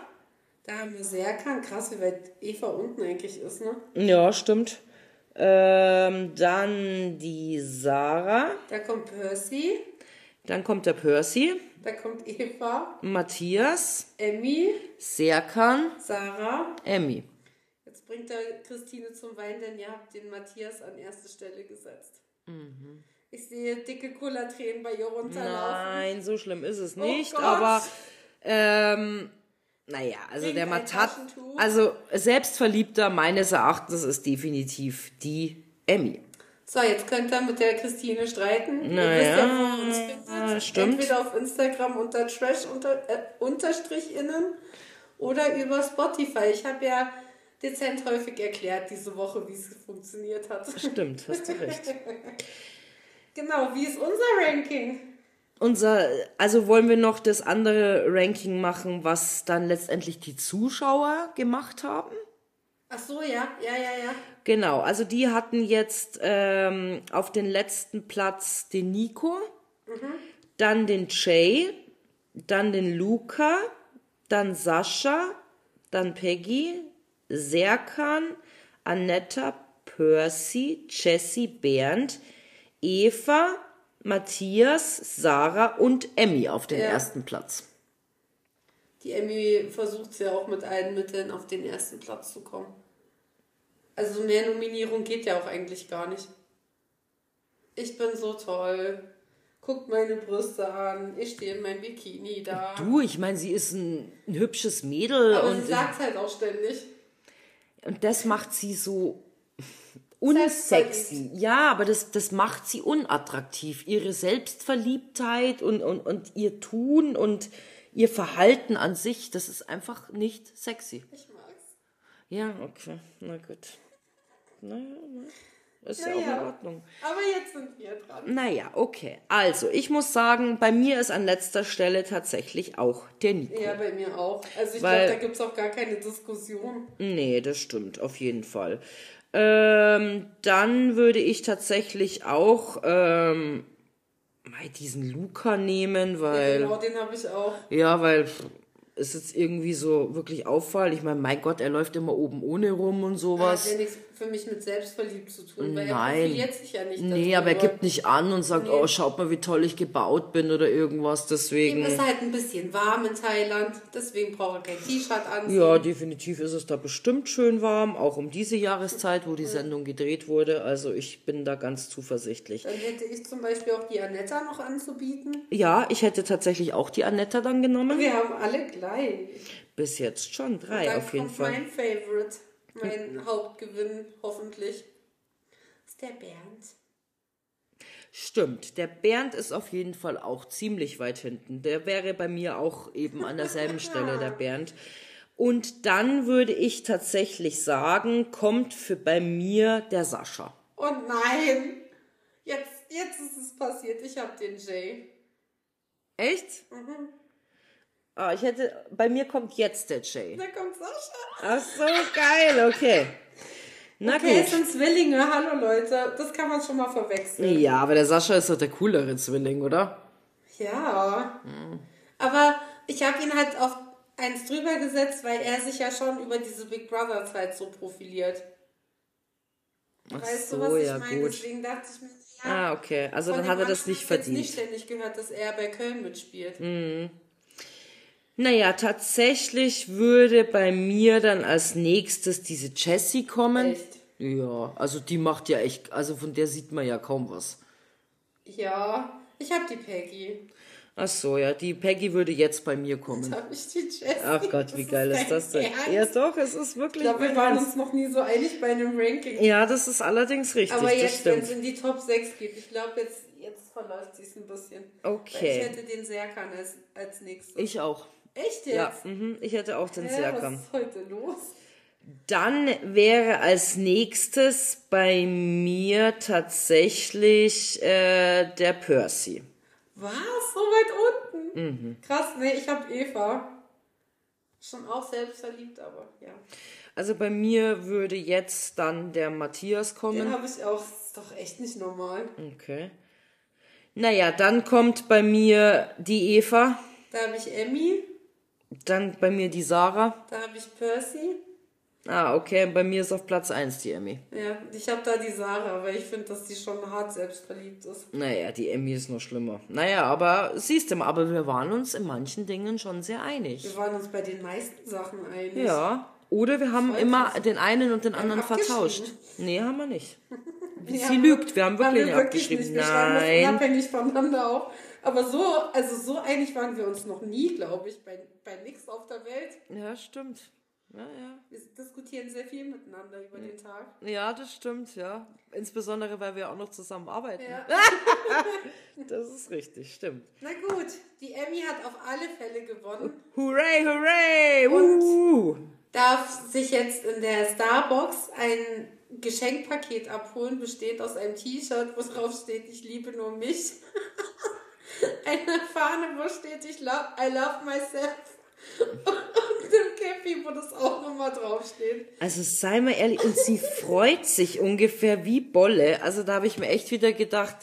da haben wir Serkan. Krass, wie weit Eva unten eigentlich ist, ne? ja, stimmt. Ähm, dann die Sarah, Da kommt Percy, dann kommt der Percy, da kommt Eva, Matthias, Emmy, Serkan, Sarah. Emmy. Jetzt bringt er Christine zum Wein, denn ihr habt den Matthias an erste Stelle gesetzt. Mhm. Ich sehe dicke Kullertränen bei ihr runterlaufen. Nein, so schlimm ist es nicht, Gott. aber ähm, naja, also der Matat, also selbstverliebter meines Erachtens ist definitiv die Emmy. So, jetzt könnt ihr mit der Christine streiten. Ihr Na wisst ja, wo ihr uns stimmt. Entweder auf Instagram unter Trash unter, äh, Unterstrich innen oder über Spotify. Ich habe ja dezent häufig erklärt diese Woche, wie es funktioniert hat. Stimmt, hast du recht. <laughs> genau, wie ist unser Ranking? Unser, also wollen wir noch das andere Ranking machen, was dann letztendlich die Zuschauer gemacht haben? Ach so, ja, ja, ja, ja. Genau, also die hatten jetzt ähm, auf den letzten Platz den Nico, dann den Jay, dann den Luca, dann Sascha, dann Peggy, Serkan, Annetta, Percy, Jessie, Bernd, Eva, Matthias, Sarah und Emmy auf den Ja. ersten Platz. Die Emmy versucht es ja auch mit allen Mitteln auf den ersten Platz zu kommen. Also mehr Nominierung geht ja auch eigentlich gar nicht. Ich bin so toll. Guckt meine Brüste an. Ich stehe in meinem Bikini da. Du, ich meine, sie ist ein, ein hübsches Mädel Aber und, sie sagt halt auch ständig. und das macht sie so. Unsexy. Ja, aber das, das macht sie unattraktiv. Ihre Selbstverliebtheit und, und, und ihr Tun und ihr Verhalten an sich, das ist einfach nicht sexy. Ich mag's. Ja, okay, na gut. Naja, na, ist ja, Ja, auch in. Ordnung. Aber jetzt sind wir dran. Naja, okay. Also, ich muss sagen, bei mir ist an letzter Stelle tatsächlich auch der Nico. Ja, bei mir auch. Also ich glaube, da gibt's auch gar keine Diskussion. Nee, das stimmt, auf jeden Fall. Ähm, dann würde ich tatsächlich auch ähm, mal diesen Luca nehmen, weil. Genau, den habe ich auch. Ja, weil es jetzt irgendwie so wirklich auffallen. Ich meine, mein Gott, er läuft immer oben ohne rum und sowas. ja nichts für mich mit selbstverliebt zu tun, weil er Nein. profiliert sich ja nicht Nee, aber er gibt nicht an und sagt, Nee. oh, schaut mal, wie toll ich gebaut bin oder irgendwas. Ihm Deswegen. ist halt ein bisschen warm in Thailand, deswegen braucht er kein T-Shirt anziehen. Ja, definitiv ist es da bestimmt schön warm, auch um diese Jahreszeit, wo die Sendung gedreht wurde. Also ich bin da ganz zuversichtlich. Dann hätte ich zum Beispiel auch die Anetta noch anzubieten. Ja, ich hätte tatsächlich auch die Annetta dann genommen. Wir haben alle gleich. Bis jetzt schon drei auf jeden Fall. mein Favorite, mein Hauptgewinn hoffentlich. Ist der Bernd. Stimmt, der Bernd ist auf jeden Fall auch ziemlich weit hinten. Der wäre bei mir auch eben an derselben Stelle, der <laughs> Bernd. Und dann würde ich tatsächlich sagen, kommt für bei mir der Sascha. Und nein, jetzt, jetzt ist es passiert. Ich habe den Jay. Echt? Mhm. Ah, ich hätte, bei mir kommt jetzt der Jay. Da kommt Sascha. Ach so, geil, okay. Na okay, es gut. sind Zwillinge, hallo Leute. Das kann man schon mal verwechseln. Ja, aber der Sascha ist doch der coolere Zwilling, oder? Ja. Aber ich habe ihn halt auf eins drüber gesetzt, weil er sich ja schon über diese Big Brother Zeit so profiliert. Ach Weißt so, du, was ich ja, meine? gut. Deswegen dachte ich mir, ja. Ah, okay. Also dann hat er das nicht hab ich verdient. nicht ständig gehört, dass er bei Köln mitspielt. Hm. Naja, tatsächlich würde bei mir dann als nächstes diese Jessie kommen. Echt? Ja, also die macht ja echt, also von der sieht man ja kaum was. Ja, ich habe die Peggy. Ach so, ja, die Peggy würde jetzt bei mir kommen. Habe ich die Jessie. Ach Gott, wie geil ist das denn? Ernst? Ja doch, es ist wirklich Ich glaube, wir waren uns noch nie so einig bei einem Ranking. Ja, das ist allerdings richtig, Aber jetzt, wenn es in die Top 6 geht, ich glaube, jetzt, jetzt verläuft sie es ein bisschen. Weil Okay. ich hätte den Serkan als, als nächstes. Ich auch. Echt jetzt? Ja, mhm, ich hätte auch den Hä, was Serkan. ist heute los? Dann wäre als nächstes bei mir tatsächlich äh, der Percy. Was? So weit unten? Mhm. Krass, nee, ich habe Eva. Schon auch selbst verliebt, aber ja. Also bei mir würde jetzt dann der Matthias Den kommen. habe ich auch. Das ist doch echt nicht normal. Okay. Naja, dann kommt bei mir die Eva, Da habe ich Emmy, dann bei mir die Sarah. da habe ich Percy. Ah, okay, bei mir ist auf Platz 1 die Emmy. Ja, ich habe da die Sarah, weil ich finde, dass die schon hart selbstverliebt ist. Naja, die Emmy ist noch schlimmer. Naja, aber siehst du mal, aber wir waren uns in manchen Dingen schon sehr einig. Wir waren uns bei den meisten Sachen einig. Ja. Oder wir haben Voll immer krass. den einen und den anderen vertauscht. Nee, haben wir nicht. <laughs> Ja, Sie lügt, wir haben wirklich haben nicht wir wirklich abgeschrieben. nicht. Wir Nein. unabhängig voneinander auf. Aber so, also so einig waren wir uns noch nie, glaube ich, bei, bei nix auf der Welt. Ja, stimmt. Ja, ja. Wir diskutieren sehr viel miteinander über den Tag. Ja, das stimmt, ja. Insbesondere, weil wir auch noch zusammen arbeiten. Ja. <laughs> Das ist richtig, stimmt. Na gut, die Emmy hat auf alle Fälle gewonnen. Hooray, hooray! Uh. Darf sich jetzt in der Starbucks ein Geschenkpaket abholen, bestehend aus einem T-Shirt, wo drauf steht, ich liebe nur mich. <laughs> <laughs> Eine Fahne, wo steht, ich love, I love myself. Und <laughs> dem Cappy, wo das auch nochmal draufsteht. Also sei mal ehrlich, und sie freut sich ungefähr wie Bolle. Also da habe ich mir echt wieder gedacht,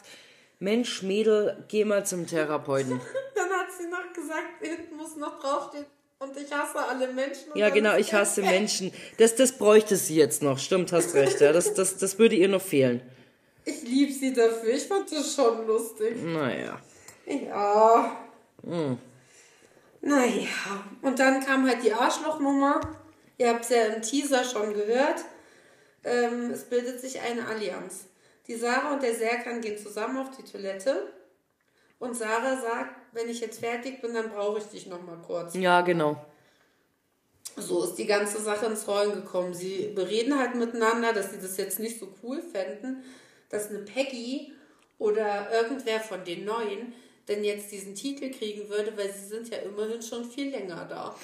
Mensch, Mädel, geh mal zum Therapeuten. <laughs> Dann hat sie noch gesagt, hinten muss noch draufstehen, und ich hasse alle Menschen. Ja, genau, ich hasse weg. Menschen. Das, das bräuchte sie jetzt noch. Stimmt, hast recht. Ja. Das, das, das würde ihr noch fehlen. Ich liebe sie dafür, ich fand das schon lustig. Naja. Ja. Hm. Naja. Und dann kam halt die Arschlochnummer. Ihr habt es ja im Teaser schon gehört. Ähm, es bildet sich eine Allianz. Die Sarah und der Serkan gehen zusammen auf die Toilette. Und Sarah sagt, wenn ich jetzt fertig bin, dann brauche ich dich noch mal kurz. Ja, genau. So ist die ganze Sache ins Rollen gekommen. Sie bereden halt miteinander, dass sie das jetzt nicht so cool fänden, dass eine Peggy oder irgendwer von den Neuen denn jetzt diesen Titel kriegen würde, weil sie sind ja immerhin schon viel länger da.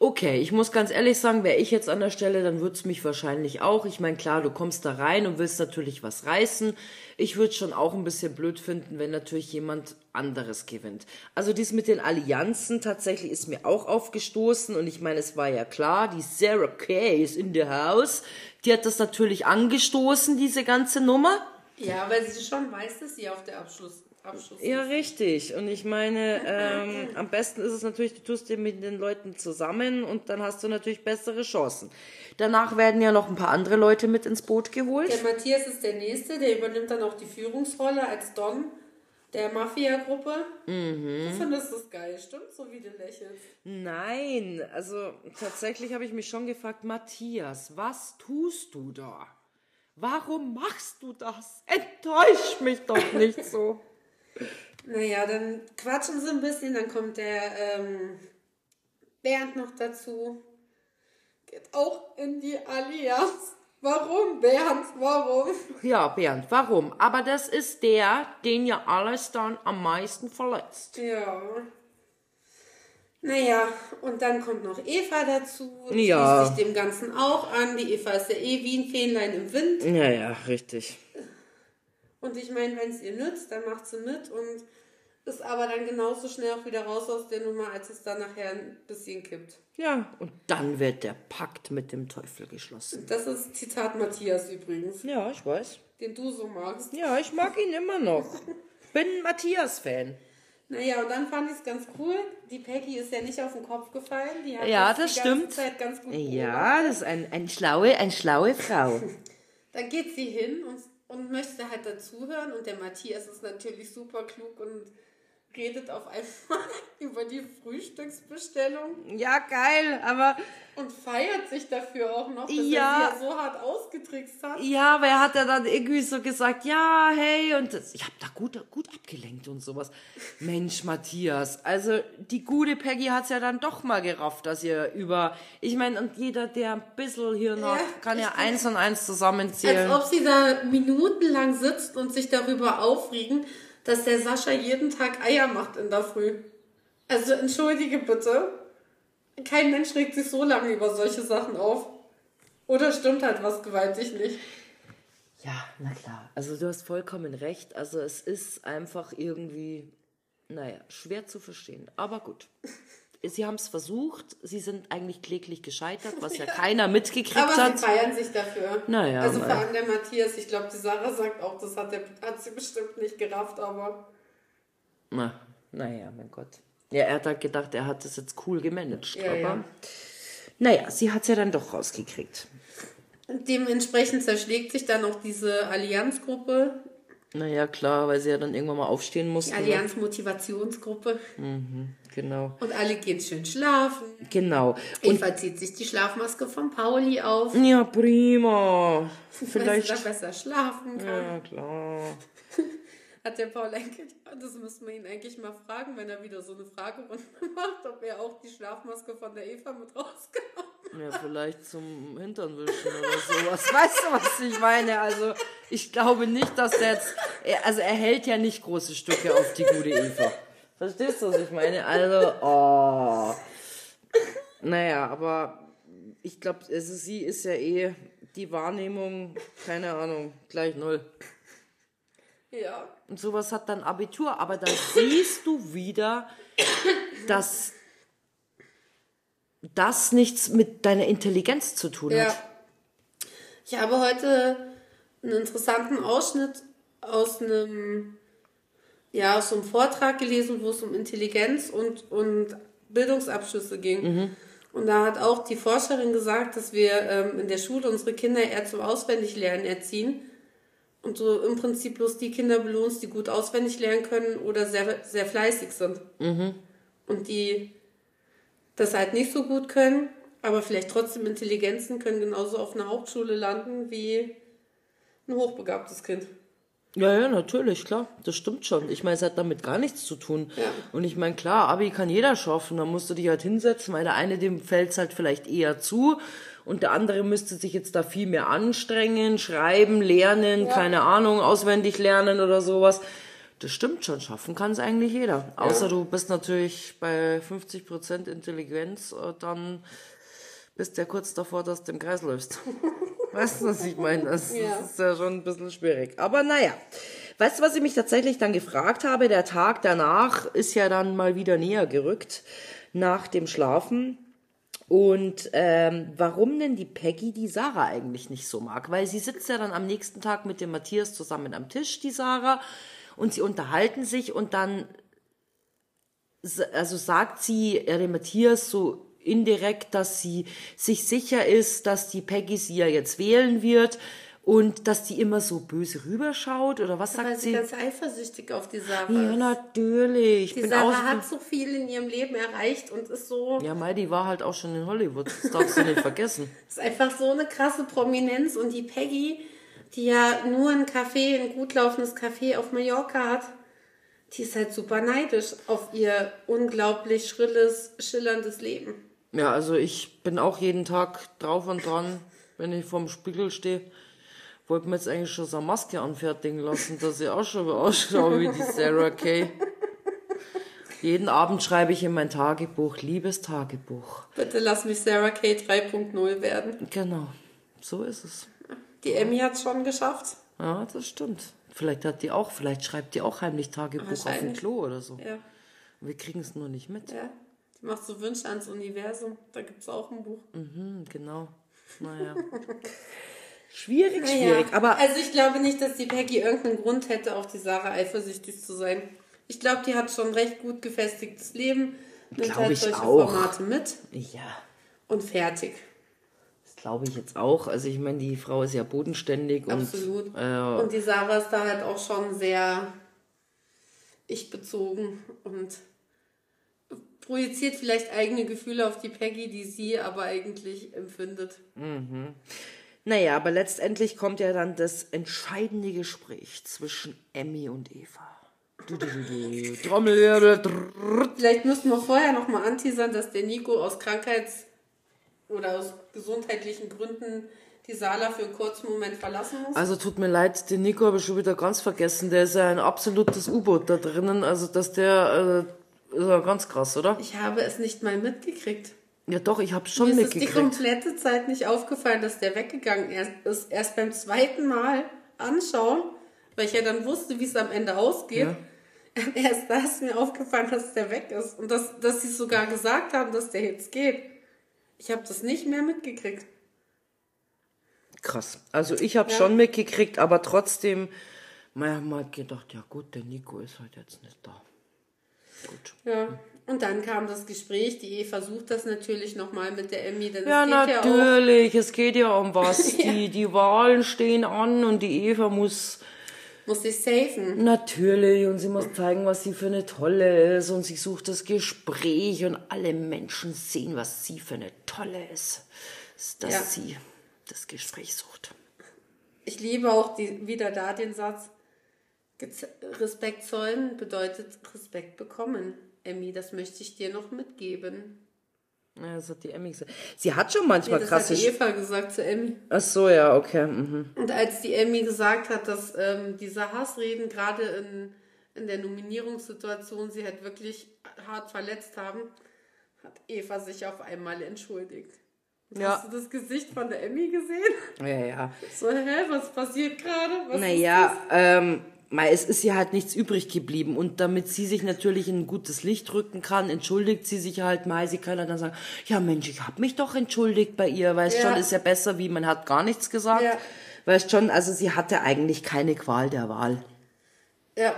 Okay, ich muss ganz ehrlich sagen, wäre ich jetzt an der Stelle, dann würde es mich wahrscheinlich auch. Ich meine, klar, du kommst da rein und willst natürlich was reißen. Ich würde schon auch ein bisschen blöd finden, wenn natürlich jemand anderes gewinnt. Also dies mit den Allianzen tatsächlich ist mir auch aufgestoßen und ich meine, es war ja klar, die Sarah Kay ist in the house. Die hat das natürlich angestoßen, diese ganze Nummer. Ja, weil sie schon weiß, dass sie auf der Abschluss, Abschluss Ja, richtig. Und ich meine, ähm, am besten ist es natürlich, du tust dir mit den Leuten zusammen und dann hast du natürlich bessere Chancen. Danach werden ja noch ein paar andere Leute mit ins Boot geholt. Der Matthias ist der Nächste, der übernimmt dann auch die Führungsrolle als Don der Mafia-Gruppe. Mhm. Du findest das geil, stimmt? So wie du lächelst. Nein, also tatsächlich habe ich mich schon gefragt, Matthias, was tust du da? Warum machst du das? Enttäusch mich doch nicht so. <laughs> Naja, dann quatschen sie ein bisschen, dann kommt der ähm, Bernd noch dazu. Geht auch in die Allianz. Warum, Bernd? Warum? Ja, Bernd, warum? Aber das ist der, den ja alles dann am meisten verletzt. Ja. Naja, und dann kommt noch Eva dazu. Die Ja. Schließt sich dem Ganzen auch an. Die Eva ist ja eh wie ein Fähnlein im Wind. Ja, ja, richtig. Und ich meine, wenn es ihr nützt, dann macht sie mit. Und ist aber dann genauso schnell auch wieder raus aus der Nummer, als es dann nachher ein bisschen kippt. Ja, und dann wird der Pakt mit dem Teufel geschlossen. Das ist Zitat Matthias übrigens, Ja, ich weiß. den du so magst. Ja, ich mag ihn immer noch. <laughs> Bin Matthias-Fan. Naja, und dann fand ich es ganz cool. Die Peggy ist ja nicht auf den Kopf gefallen. Die hat Ja, das das die ganze stimmt. Zeit ganz gut Ja, das ist ein, ein schlaue, ein schlaue Frau. <laughs> Dann geht sie hin und, und möchte halt dazuhören. Und der Matthias ist natürlich super klug und redet auf einmal <laughs> über die Frühstücksbestellung Ja, geil, aber und feiert sich dafür auch noch, dass Ja. er sie ja so hart ausgetrickst hat. ja, aber er hat ja dann irgendwie so gesagt, ja, hey, und das, ich habe da gut, gut abgelenkt und sowas. Mensch, Matthias, also die gute Peggy hat's ja dann doch mal gerafft, dass ihr über, ich meine, und jeder, der ein bisschen Hirn hat, Ja, kann ja eins und eins Als zusammenzählen. ob sie da minutenlang sitzt und sich darüber aufregen, dass der Sascha jeden Tag Eier macht in der Früh. Also entschuldige bitte. Kein Mensch regt sich so lange über solche Sachen auf. Oder stimmt halt was gewaltig nicht. Ja, na klar. Also du hast vollkommen recht. Also es ist einfach irgendwie, naja, schwer zu verstehen. Aber gut. <laughs> Sie haben es versucht. Sie sind eigentlich kläglich gescheitert, was ja <laughs> keiner mitgekriegt Aber hat. sie feiern sich dafür. Naja, Also vor allem der Matthias, ich glaube, die Sarah sagt auch, das hat, der, hat sie bestimmt nicht gerafft, aber Na, naja, mein Gott. Ja, er hat halt gedacht, er hat das jetzt cool gemanagt. Ja, aber ja. naja, sie hat es ja dann doch rausgekriegt. dementsprechend zerschlägt sich dann auch diese Allianzgruppe, Naja, klar, weil sie ja dann irgendwann mal aufstehen die mussten. ne? Allianz-Motivationsgruppe. Genau. Und alle gehen schön schlafen. Genau. Und Eva zieht sich die Schlafmaske von Pauli auf, ja, prima. Vielleicht. sie da besser schlafen kann. Ja, klar. <laughs> Hat der Paul Enkel, das müssen wir ihn eigentlich mal fragen, wenn er wieder so eine Fragerunde <laughs> macht, ob er auch die Schlafmaske von der Eva mit rausgenommen Ja, vielleicht zum Hintern wischen oder sowas. Weißt du, was ich meine? Also, ich glaube nicht, dass der jetzt. Er, also, er hält ja nicht große Stücke auf die gute Eva. Verstehst du, was ich meine? Also, oh. Naja, aber ich glaube, also sie ist ja eh die Wahrnehmung, keine Ahnung, gleich null. Ja. Und sowas hat dann Abitur, aber da siehst du wieder, dass das nichts mit deiner Intelligenz zu tun Ja. hat. Ich habe heute einen interessanten Ausschnitt aus einem, ja, aus einem Vortrag gelesen, wo es um Intelligenz und, und Bildungsabschlüsse ging. Und da hat auch die Forscherin gesagt, dass wir ähm, in der Schule unsere Kinder eher zum Auswendiglernen erziehen. Und so im Prinzip bloß die Kinder belohnst, die gut auswendig lernen können oder sehr, sehr fleißig sind. Und die das halt nicht so gut können, aber vielleicht trotzdem Intelligenzen können genauso auf einer Hauptschule landen wie ein hochbegabtes Kind. Ja, ja, natürlich, klar. Das stimmt schon. Ich meine, es hat damit gar nichts zu tun. Ja. Und ich meine, klar, Abi kann jeder schaffen. Da musst du dich halt hinsetzen, weil der eine, dem fällt's halt vielleicht eher zu. Und der andere müsste sich jetzt da viel mehr anstrengen, schreiben, lernen, keine Ahnung, auswendig lernen oder sowas. Das stimmt schon. Schaffen kann es eigentlich jeder. Außer du bist natürlich bei 50% Intelligenz, äh, dann bist du ja kurz davor, dass du im Kreis läufst. <laughs> Weißt du, was ich meine? Das, Ja. das ist ja schon ein bisschen schwierig. Aber naja. Weißt du, was ich mich tatsächlich dann gefragt habe? Der Tag danach ist ja dann mal wieder näher gerückt nach dem Schlafen. Und ähm, warum denn die Peggy die Sarah eigentlich nicht so mag? Weil sie sitzt ja dann am nächsten Tag mit dem Matthias zusammen am Tisch, die Sarah, und sie unterhalten sich und dann also sagt sie Matthias so indirekt, dass sie sich sicher ist, dass die Peggy sie ja jetzt wählen wird und dass die immer so böse rüberschaut oder was Weil sagt sie sie? ganz eifersüchtig auf die Sarah Ja, natürlich. Ich Die Sarah hat so viel in ihrem Leben erreicht und ist so, ja, Mai, die war halt auch schon in Hollywood. Das darfst du nicht vergessen. <laughs> ist einfach so eine krasse Prominenz und die Peggy, die ja nur ein Café, ein gut laufendes Café auf Mallorca hat, die ist halt super neidisch auf ihr unglaublich schrilles, schillerndes Leben. Ja, also ich bin auch jeden Tag drauf und dran, wenn ich vorm Spiegel stehe. Wollte mir jetzt eigentlich schon so eine Maske anfertigen lassen, dass ich auch schon ausschaue wie die Sarah Kay. Jeden Abend schreibe ich in mein Tagebuch, liebes Tagebuch. Bitte lass mich Sarah Kay 3.0 werden. Genau, so ist es. Die Emmy hat es schon geschafft. Ja, das stimmt. Vielleicht hat die auch, vielleicht schreibt die auch heimlich Tagebuch auf dem. Klo oder so. Ja, Wir kriegen es nur nicht mit. ja. Die macht so Wünsche ans Universum. Da gibt es auch ein Buch. Hm, genau. Naja. <laughs> schwierig, Naja, schwierig. Aber also ich glaube nicht, dass die Peggy irgendeinen Grund hätte, auf die Sarah eifersüchtig zu sein. Ich glaube, die hat schon ein recht gut gefestigtes Leben, nimmt halt ich solche auch. Formate mit ja, und fertig. Glaube ich jetzt auch. Also ich meine, die Frau ist ja bodenständig Absolut. und äh, Und die Sarah ist da halt auch schon sehr ich-bezogen und projiziert vielleicht eigene Gefühle auf die Peggy, die sie aber eigentlich empfindet. naja, aber letztendlich kommt ja dann das entscheidende Gespräch zwischen Emmy und Eva. Du, du, du, du. Drrrr. Vielleicht müssten wir vorher nochmal anteasern, dass der Nico aus Krankheits- oder aus gesundheitlichen Gründen die Sala für einen kurzen Moment verlassen muss. Also tut mir leid, den Nico habe ich schon wieder ganz vergessen. Der ist ja ein absolutes U-Boot da drinnen. Also dass der äh, ist ja ganz krass, oder? Ich habe es nicht mal mitgekriegt. Ja doch, ich habe schon Mir ist die mitgekriegt. komplette Zeit nicht aufgefallen, dass der weggegangen ist. Erst beim zweiten Mal anschauen, weil ich ja dann wusste, wie es am Ende ausgeht. Ja. <laughs> Erst da ist mir aufgefallen, dass der weg ist. Und dass, dass sie sogar gesagt haben, dass der jetzt geht. Ich habe das nicht mehr mitgekriegt. Krass. Also ich habe Ja. schon mitgekriegt, aber trotzdem, man hat mal gedacht, ja gut, der Nico ist halt jetzt nicht da. Gut. Ja. Und dann kam das Gespräch. Die Eva sucht das natürlich nochmal mit der Emmy. Denn Ja, geht ja natürlich. es geht ja um was. <laughs> Die, die Wahlen stehen an und die Eva muss muss sich safen. natürlich und sie muss zeigen, was sie für eine tolle ist und sie sucht das Gespräch und alle Menschen sehen, was sie für eine tolle ist. Dass Ja. sie das Gespräch sucht. Ich liebe auch die, wieder da den Satz, Respekt zollen bedeutet Respekt bekommen. Emmy, das möchte ich dir noch mitgeben. Ja, das hat die Emmy gesagt. Sie hat schon manchmal das hat krasse... die Eva gesagt zu Emmy. Ach so, ja, okay. Mhm. Und als die Emmy gesagt hat, dass ähm, diese Hassreden gerade in, in der Nominierungssituation sie halt wirklich hart verletzt haben, hat Eva sich auf einmal entschuldigt. Ja. Hast du das Gesicht von der Emmy gesehen? Ja, ja. So, hä, was passiert gerade? Was Naja, ähm, mei, es ist ja halt nichts übrig geblieben. Und damit sie sich natürlich in ein gutes Licht rücken kann, entschuldigt sie sich halt mal. Sie kann dann sagen, ja Mensch, ich habe mich doch entschuldigt bei ihr. Weißt Ja. schon, ist ja besser, wie man hat gar nichts gesagt. Ja. Weißt schon, also sie hatte eigentlich keine Qual der Wahl. Ja,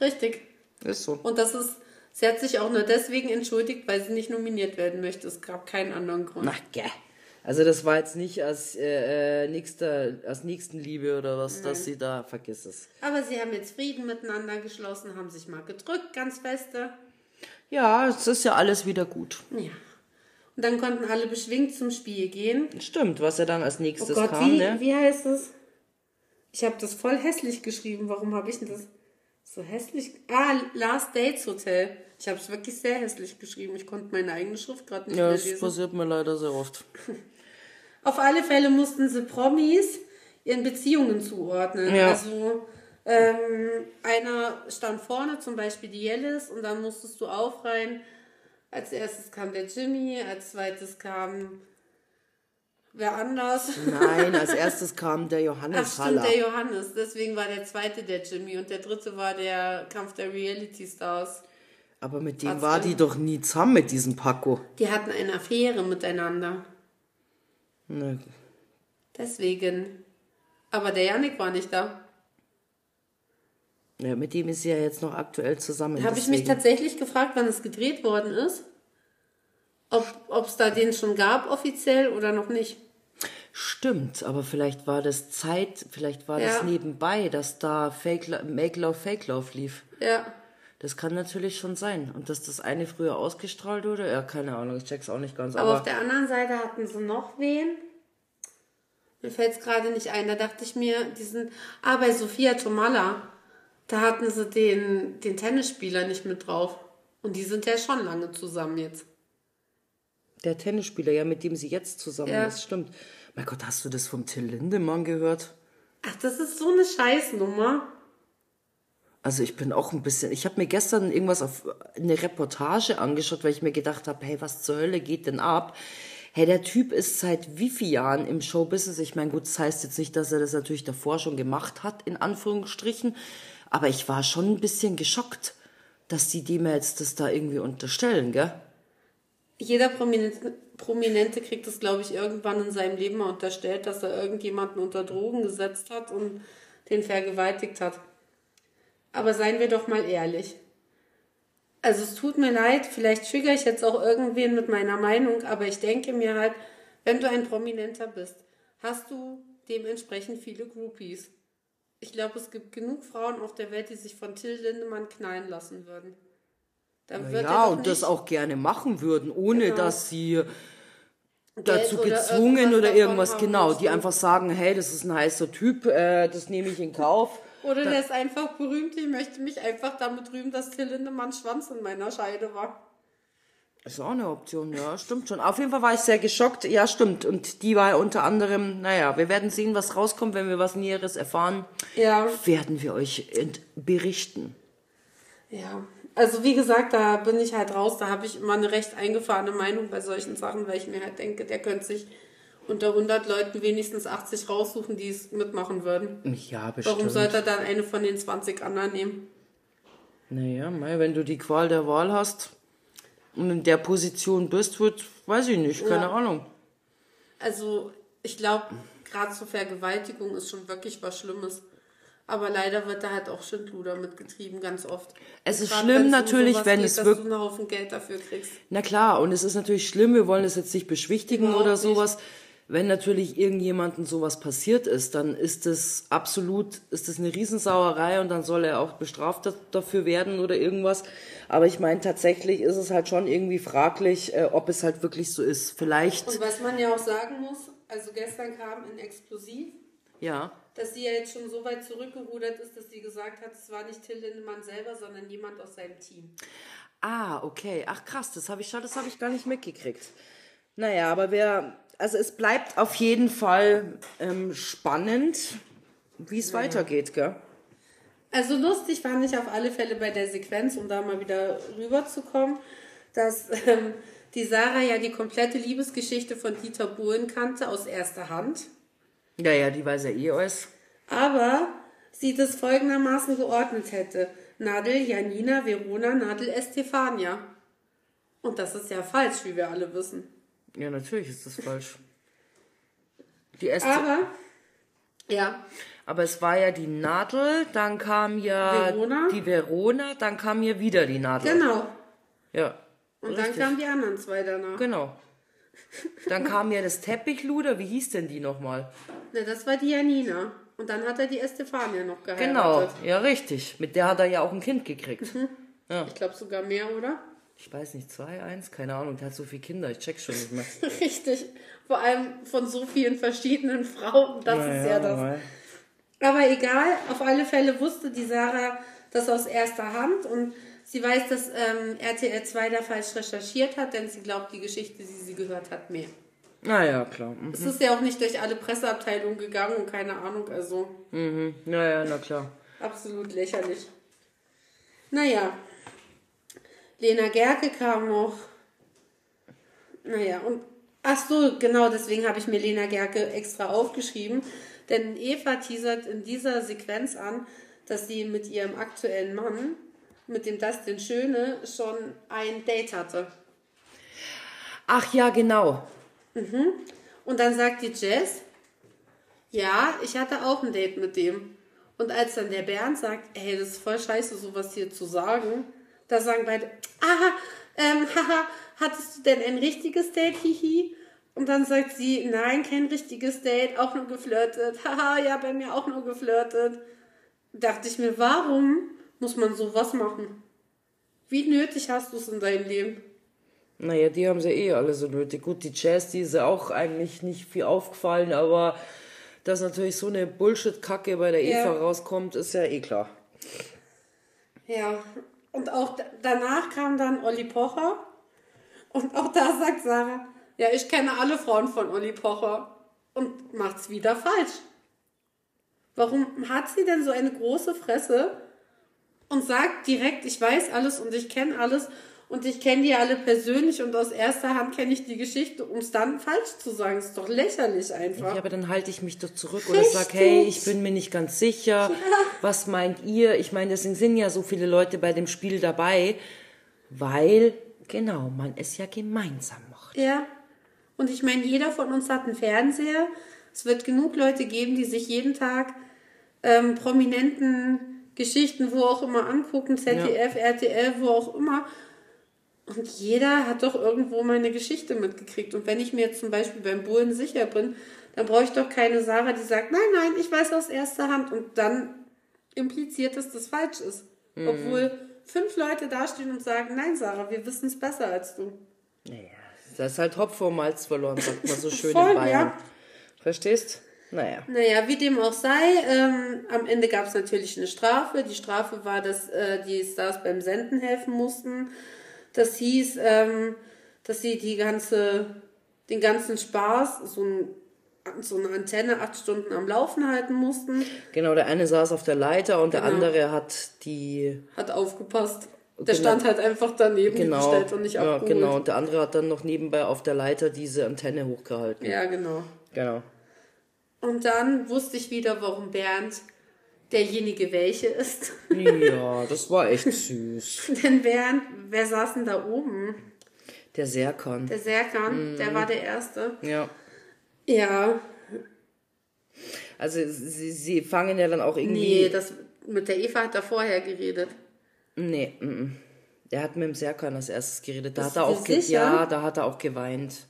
richtig. Ist so. Und das ist, sie hat sich auch nur deswegen entschuldigt, weil sie nicht nominiert werden möchte. Es gab keinen anderen Grund. Na, gell. Also das war jetzt nicht als, äh, äh, nächster, als Nächstenliebe oder was, dass sie da, vergiss es. Aber sie haben jetzt Frieden miteinander geschlossen, haben sich mal gedrückt, ganz feste. Ja, es ist ja alles wieder gut. Ja. Und dann konnten alle beschwingt zum Spiel gehen. Stimmt, was ja dann als Oh nächstes Gott, kam, wie, ne? wie heißt es? Ich habe das voll hässlich geschrieben. Warum habe ich denn das so hässlich? Ah, Last Dates Hotel. Ich habe es wirklich sehr hässlich geschrieben. Ich konnte meine eigene Schrift gerade nicht Ja, mehr das lesen. passiert mir leider sehr oft. <laughs> Auf alle Fälle mussten sie Promis ihren Beziehungen zuordnen. Ja. Also ähm, einer stand vorne, zum Beispiel die Jellis, und dann musstest du aufreihen. Als erstes kam der Jimmy, als zweites kam wer anders. Nein, als <laughs> erstes kam der Ach Johannes stimmt, Haller. der Johannes. Deswegen war der zweite der Jimmy und der dritte war der Kampf der Reality Stars. Aber mit dem Hat's war die doch nie zusammen mit diesem Paco. Die hatten eine Affäre miteinander. Ne, Deswegen. Aber der Janik war nicht da. Ja, mit dem ist sie ja jetzt noch aktuell zusammen. Habe ich mich tatsächlich gefragt, wann es gedreht worden ist. Ob es da den schon gab offiziell oder noch nicht. Stimmt, aber vielleicht war das Zeit, vielleicht war das Ja. nebenbei, dass da Fake, Lo- Make Love, Fake Love lief. Ja. Das kann natürlich schon sein. Und dass das eine früher ausgestrahlt wurde, ja, keine Ahnung, ich check's auch nicht ganz. Aber, Aber, auf der anderen Seite hatten sie noch wen. Mir fällt es gerade nicht ein. Da dachte ich mir, diesen. Ah, bei Sophia Tomalla. Da hatten sie den, den Tennisspieler nicht mit drauf. Und die sind ja schon lange zusammen jetzt. Der Tennisspieler, ja, mit dem sie jetzt zusammen Ja. ist, stimmt. Mein Gott, hast du das vom Till Lindemann gehört? Ach, das ist so eine Scheißnummer. Also ich bin auch ein bisschen, ich habe mir gestern irgendwas auf eine Reportage angeschaut, weil ich mir gedacht habe, hey, was zur Hölle geht denn ab? hey, der Typ ist seit wie vielen Jahren im Showbusiness? Ich meine, gut, das heißt jetzt nicht, dass er das natürlich davor schon gemacht hat, in Anführungsstrichen, aber ich war schon ein bisschen geschockt, dass die dem jetzt das da irgendwie unterstellen, gell? Jeder Prominente, Prominente kriegt das, glaube ich, irgendwann in seinem Leben mal unterstellt, dass er irgendjemanden unter Drogen gesetzt hat und den vergewaltigt hat. Aber seien wir doch mal ehrlich. Also es tut mir leid, vielleicht triggere ich jetzt auch irgendwen mit meiner Meinung, aber ich denke mir halt, wenn du ein Prominenter bist, hast du dementsprechend viele Groupies. Ich glaube, es gibt genug Frauen auf der Welt, die sich von Till Lindemann knallen lassen würden. Dann wird ja, und das auch gerne machen würden, ohne genau. dass sie dazu gezwungen oder irgendwas, oder irgendwas genau, die einfach sagen, hey, das ist ein heißer Typ, äh, das nehme ich in Kauf. Oder der ist einfach berühmt, ich möchte mich einfach damit rühmen, dass Till Lindemanns Schwanz in meiner Scheide war. Ist auch eine Option, ja, stimmt schon. Auf jeden Fall war ich sehr geschockt. Ja, stimmt. Und die war unter anderem, naja, wir werden sehen, was rauskommt, wenn wir was Näheres erfahren. Ja. Werden wir euch berichten. Ja, also wie gesagt, da bin ich halt raus. Da habe ich immer eine recht eingefahrene Meinung bei solchen Sachen, weil ich mir halt denke, der könnte sich unter 100 Leuten wenigstens 80 raussuchen, die es mitmachen würden. Ja, bestimmt. Warum sollte er dann eine von den 20 anderen nehmen? Naja, wenn du die Qual der Wahl hast und in der Position bist, wird, weiß ich nicht, keine ja. Ahnung. Also, ich glaube, gerade zur Vergewaltigung ist schon wirklich was Schlimmes. Aber leider wird da halt auch Schindluder mitgetrieben, ganz oft. Es ist Gerade schlimm natürlich, wenn geht, es wirklich. Dass du einen Haufen Geld dafür kriegst. Na klar, und es ist natürlich schlimm, wir wollen es jetzt nicht beschwichtigen Überhaupt oder sowas. Nicht wenn natürlich irgendjemandem sowas passiert ist, dann ist es absolut, ist es eine Riesensauerei und dann soll er auch bestraft dafür werden oder irgendwas. Aber ich meine, tatsächlich ist es halt schon irgendwie fraglich, äh, ob es halt wirklich so ist. Vielleicht. Und was man ja auch sagen muss, also gestern kam ein Explosiv. Ja. Dass sie ja jetzt schon so weit zurückgerudert ist, dass sie gesagt hat, es war nicht Till Lindemann selber, sondern jemand aus seinem Team. Ah, okay. Ach krass, das habe ich, das hab ich gar nicht mitgekriegt. Naja, aber wer, also es bleibt auf jeden Fall ähm, spannend, wie es ja. weitergeht, gell? Also lustig fand ich auf alle Fälle bei der Sequenz, um da mal wieder rüberzukommen, dass ähm, die Sarah ja die komplette Liebesgeschichte von Dieter Bohlen kannte aus erster Hand. Ja, ja, die weiß ja eh alles. Aber sie das folgendermaßen geordnet hätte. Nadel Janina, Verona, Nadel Estefania. Und das ist ja falsch, wie wir alle wissen. Ja, natürlich ist das falsch. <laughs> Die erste. Aber, ja. Aber es war ja die Nadel, dann kam ja Verona. die Verona, dann kam ja wieder die Nadel. Genau. Ja. Und richtig. dann kamen die anderen zwei danach. Genau. Dann kam ja das Teppichluder, wie hieß denn die nochmal? Ne, das war die Janina. Und dann hat er die Estefania noch geheiratet. Genau, ja richtig. Mit der hat er ja auch ein Kind gekriegt. Mhm. Ja. Ich glaube sogar mehr, oder? ich weiß nicht, zwei, eins, keine Ahnung, der hat so viele Kinder, ich check schon nicht mehr. <laughs> Richtig, vor allem von so vielen verschiedenen Frauen, das naja, ist ja das. Mal. Aber egal, auf alle Fälle wusste die Sarah das aus erster Hand und sie weiß, dass ähm, RTL 2 da falsch recherchiert hat, denn sie glaubt die Geschichte, die sie gehört hat, mehr. Naja, klar. Mhm. Es ist ja auch nicht durch alle Presseabteilungen gegangen und keine Ahnung, also. Mhm. Naja, na klar. Absolut lächerlich. Naja, Lena Gerke kam noch. Naja, und ach so, genau, deswegen habe ich mir Lena Gerke extra aufgeschrieben. Denn Eva teasert in dieser Sequenz an, dass sie mit ihrem aktuellen Mann, mit dem Dustin Schöne, schon ein Date hatte. Ach ja, genau. Mhm. Und dann sagt die Jess, ja, ich hatte auch ein Date mit dem. Und als dann der Bernd sagt, hey, das ist voll scheiße, sowas hier zu sagen, da sagen beide, aha, ähm, <laughs> haha, hattest du denn ein richtiges Date, hihi? Und dann sagt sie, nein, kein richtiges Date, auch nur geflirtet. <laughs> Haha, ja, bei mir auch nur geflirtet. Dachte ich mir, warum muss man sowas machen? Wie nötig hast du es in deinem Leben? Naja, die haben sie eh alle so nötig. Gut, die Jazz, die ist ja auch eigentlich nicht viel aufgefallen, aber dass natürlich so eine Bullshit-Kacke bei der Eva ja. rauskommt, ist ja eh klar. Ja, und auch danach kam dann Olli Pocher. Und auch da sagt Sarah, ja, ich kenne alle Frauen von Olli Pocher. Und macht's wieder falsch. Warum hat sie denn so eine große Fresse und sagt direkt, ich weiß alles und ich kenne alles und ich kenne die alle persönlich und aus erster Hand kenne ich die Geschichte, um es dann falsch zu sagen. ist doch lächerlich einfach. Ja, aber dann halte ich mich doch zurück oder sag, hey, ich bin mir nicht ganz sicher. Ja. Was meint ihr? Ich meine, deswegen sind ja so viele Leute bei dem Spiel dabei, weil, genau, man es ja gemeinsam macht. Ja. Und ich meine, jeder von uns hat einen Fernseher. Es wird genug Leute geben, die sich jeden Tag ähm, prominenten Geschichten, wo auch immer angucken, ZDF, ja. RTL, wo auch immer. Und jeder hat doch irgendwo mal eine Geschichte mitgekriegt. Und wenn ich mir jetzt zum Beispiel beim Bullen sicher bin, dann brauche ich doch keine Sarah, die sagt, nein, nein, ich weiß aus erster Hand. Und dann impliziert, dass das falsch ist. Mhm. Obwohl fünf Leute dastehen und sagen, nein, Sarah, wir wissen es besser als du. Naja, das ist halt Hopf vor Malz verloren, sagt man so schön Voll, in Bayern. Ja. Verstehst? Naja. Naja, wie dem auch sei, ähm, am Ende gab es natürlich eine Strafe. Die Strafe war, dass äh, die Stars beim Senden helfen mussten. Das hieß, ähm, dass sie die ganze, den ganzen Spaß, so, ein, so eine Antenne acht Stunden am Laufen halten mussten. Genau, der eine saß auf der Leiter und genau. der andere hat die. Hat aufgepasst. Der genau. stand halt einfach daneben genau. gestellt und nicht ja, abgeholt. Genau, und der andere hat dann noch nebenbei auf der Leiter diese Antenne hochgehalten. Ja, genau. Genau. Und dann wusste ich wieder, warum Bernd derjenige welche ist. Ja, <laughs> das war echt süß. Denn wer, wer saß denn da oben? Der Serkan. Der Serkan, mm. der war der Erste. Ja. Ja. Also sie, sie fangen ja dann auch irgendwie... Nee, das, mit der Eva hat er vorher geredet. Nee, m der hat mit dem Serkan als erstes geredet. Da hat er auch ja, da hat er auch geweint.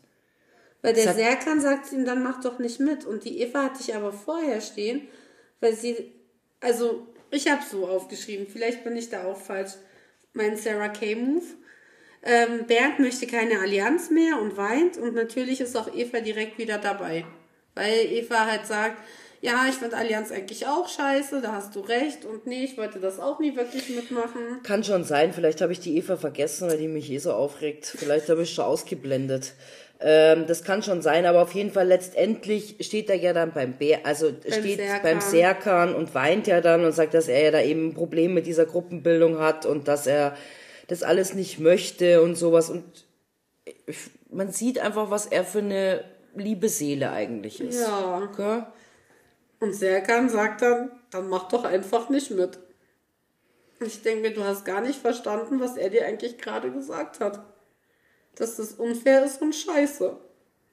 Weil der Serkan sagt ihm, dann mach doch nicht mit. Und die Eva hatte ich aber vorher stehen, weil sie also ich habe so aufgeschrieben, vielleicht bin ich da auch falsch. Mein Sarah K-Move. Ähm, Bernd möchte keine Allianz mehr und weint und natürlich ist auch Eva direkt wieder dabei. Weil Eva halt sagt, ja, ich finde Allianz eigentlich auch scheiße, da hast du recht und nee, ich wollte das auch nie wirklich mitmachen. Kann schon sein, vielleicht habe ich die Eva vergessen, weil die mich eh so aufregt. Vielleicht habe ich schon ausgeblendet. Ähm, das kann schon sein, aber auf jeden Fall letztendlich steht er ja dann beim Bär, also beim steht Serkan. beim Serkan und weint ja dann und sagt, dass er ja da eben ein Problem mit dieser Gruppenbildung hat und dass er das alles nicht möchte und sowas und man sieht einfach, was er für eine liebe Seele eigentlich ist. Ja. Okay? Und Serkan sagt dann, dann mach doch einfach nicht mit. Ich denke, du hast gar nicht verstanden, was er dir eigentlich gerade gesagt hat dass das unfair ist und scheiße.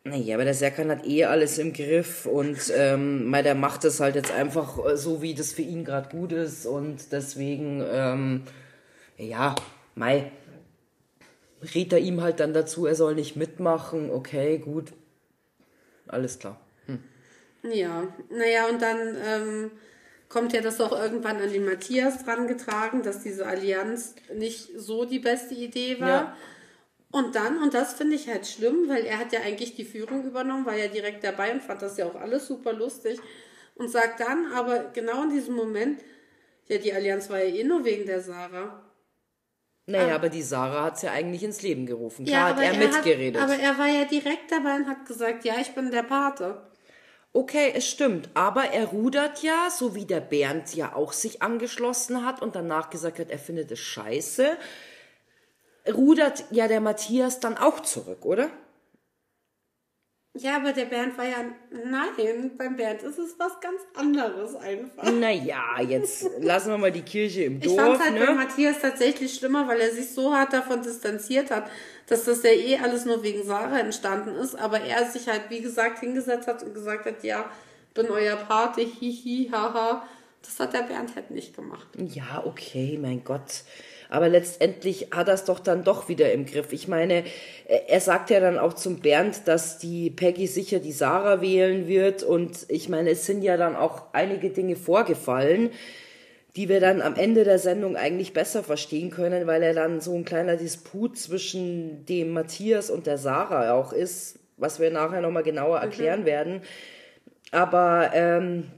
Naja, aber der Serkan hat eh alles im Griff und ähm, der macht es halt jetzt einfach äh, so, wie das für ihn gerade gut ist und deswegen, ähm, ja, Mai, rät er ihm halt dann dazu, er soll nicht mitmachen, okay, gut, alles klar. Hm. Ja, naja, und dann ähm, kommt ja das auch irgendwann an den Matthias drangetragen, dass diese Allianz nicht so die beste Idee war. Ja. Und dann, und das finde ich halt schlimm, weil er hat ja eigentlich die Führung übernommen, war ja direkt dabei und fand das ja auch alles super lustig. Und sagt dann aber genau in diesem Moment, ja, die Allianz war ja eh nur wegen der Sarah. Naja, aber, aber die Sarah hat es ja eigentlich ins Leben gerufen. Klar ja, hat er, er mitgeredet. Hat, aber er war ja direkt dabei und hat gesagt, ja, ich bin der Pate. Okay, es stimmt, aber er rudert ja, so wie der Bernd ja auch sich angeschlossen hat und danach gesagt hat, er findet es scheiße rudert ja der Matthias dann auch zurück, oder? Ja, aber der Bernd war ja. Nein, beim Bernd ist es was ganz anderes einfach. Naja, jetzt lassen wir mal die Kirche im Dorf. Ich fand halt ne? bei Matthias tatsächlich schlimmer, weil er sich so hart davon distanziert hat, dass das ja eh alles nur wegen Sarah entstanden ist, aber er sich halt, wie gesagt, hingesetzt hat und gesagt hat, ja, bin euer Pate, hihi, haha. Das hat der Bernd halt nicht gemacht. Ja, okay, mein Gott. Aber letztendlich hat er es doch dann doch wieder im Griff. Ich meine, er sagt ja dann auch zum Bernd, dass die Peggy sicher die Sarah wählen wird. Und ich meine, es sind ja dann auch einige Dinge vorgefallen, die wir dann am Ende der Sendung eigentlich besser verstehen können, weil er dann so ein kleiner Disput zwischen dem Matthias und der Sarah auch ist, was wir nachher nochmal genauer mhm. erklären mhm. werden. Aber ähm,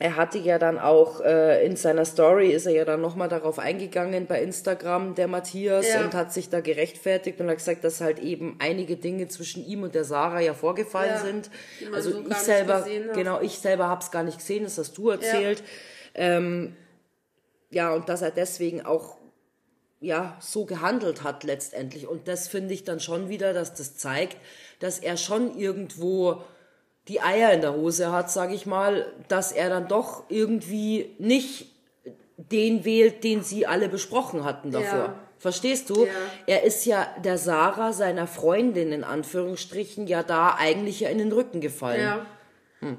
er hatte ja dann auch äh, in seiner Story ist er ja dann nochmal darauf eingegangen bei Instagram, der Matthias, ja. und hat sich da gerechtfertigt und hat gesagt, dass halt eben einige Dinge zwischen ihm und der Sarah ja vorgefallen ja, sind. Also so ich selber, genau, ich selber hab's gar nicht gesehen, das hast du erzählt. Ja. Ähm, ja, und dass er deswegen auch ja so gehandelt hat letztendlich. Und das finde ich dann schon wieder, dass das zeigt, dass er schon irgendwo die Eier in der Hose hat, sage ich mal, dass er dann doch irgendwie nicht den wählt, den sie alle besprochen hatten davor. Ja. Verstehst du? Ja. Er ist ja der Sarah, seiner Freundin in Anführungsstrichen, ja da eigentlich ja in den Rücken gefallen. Ja.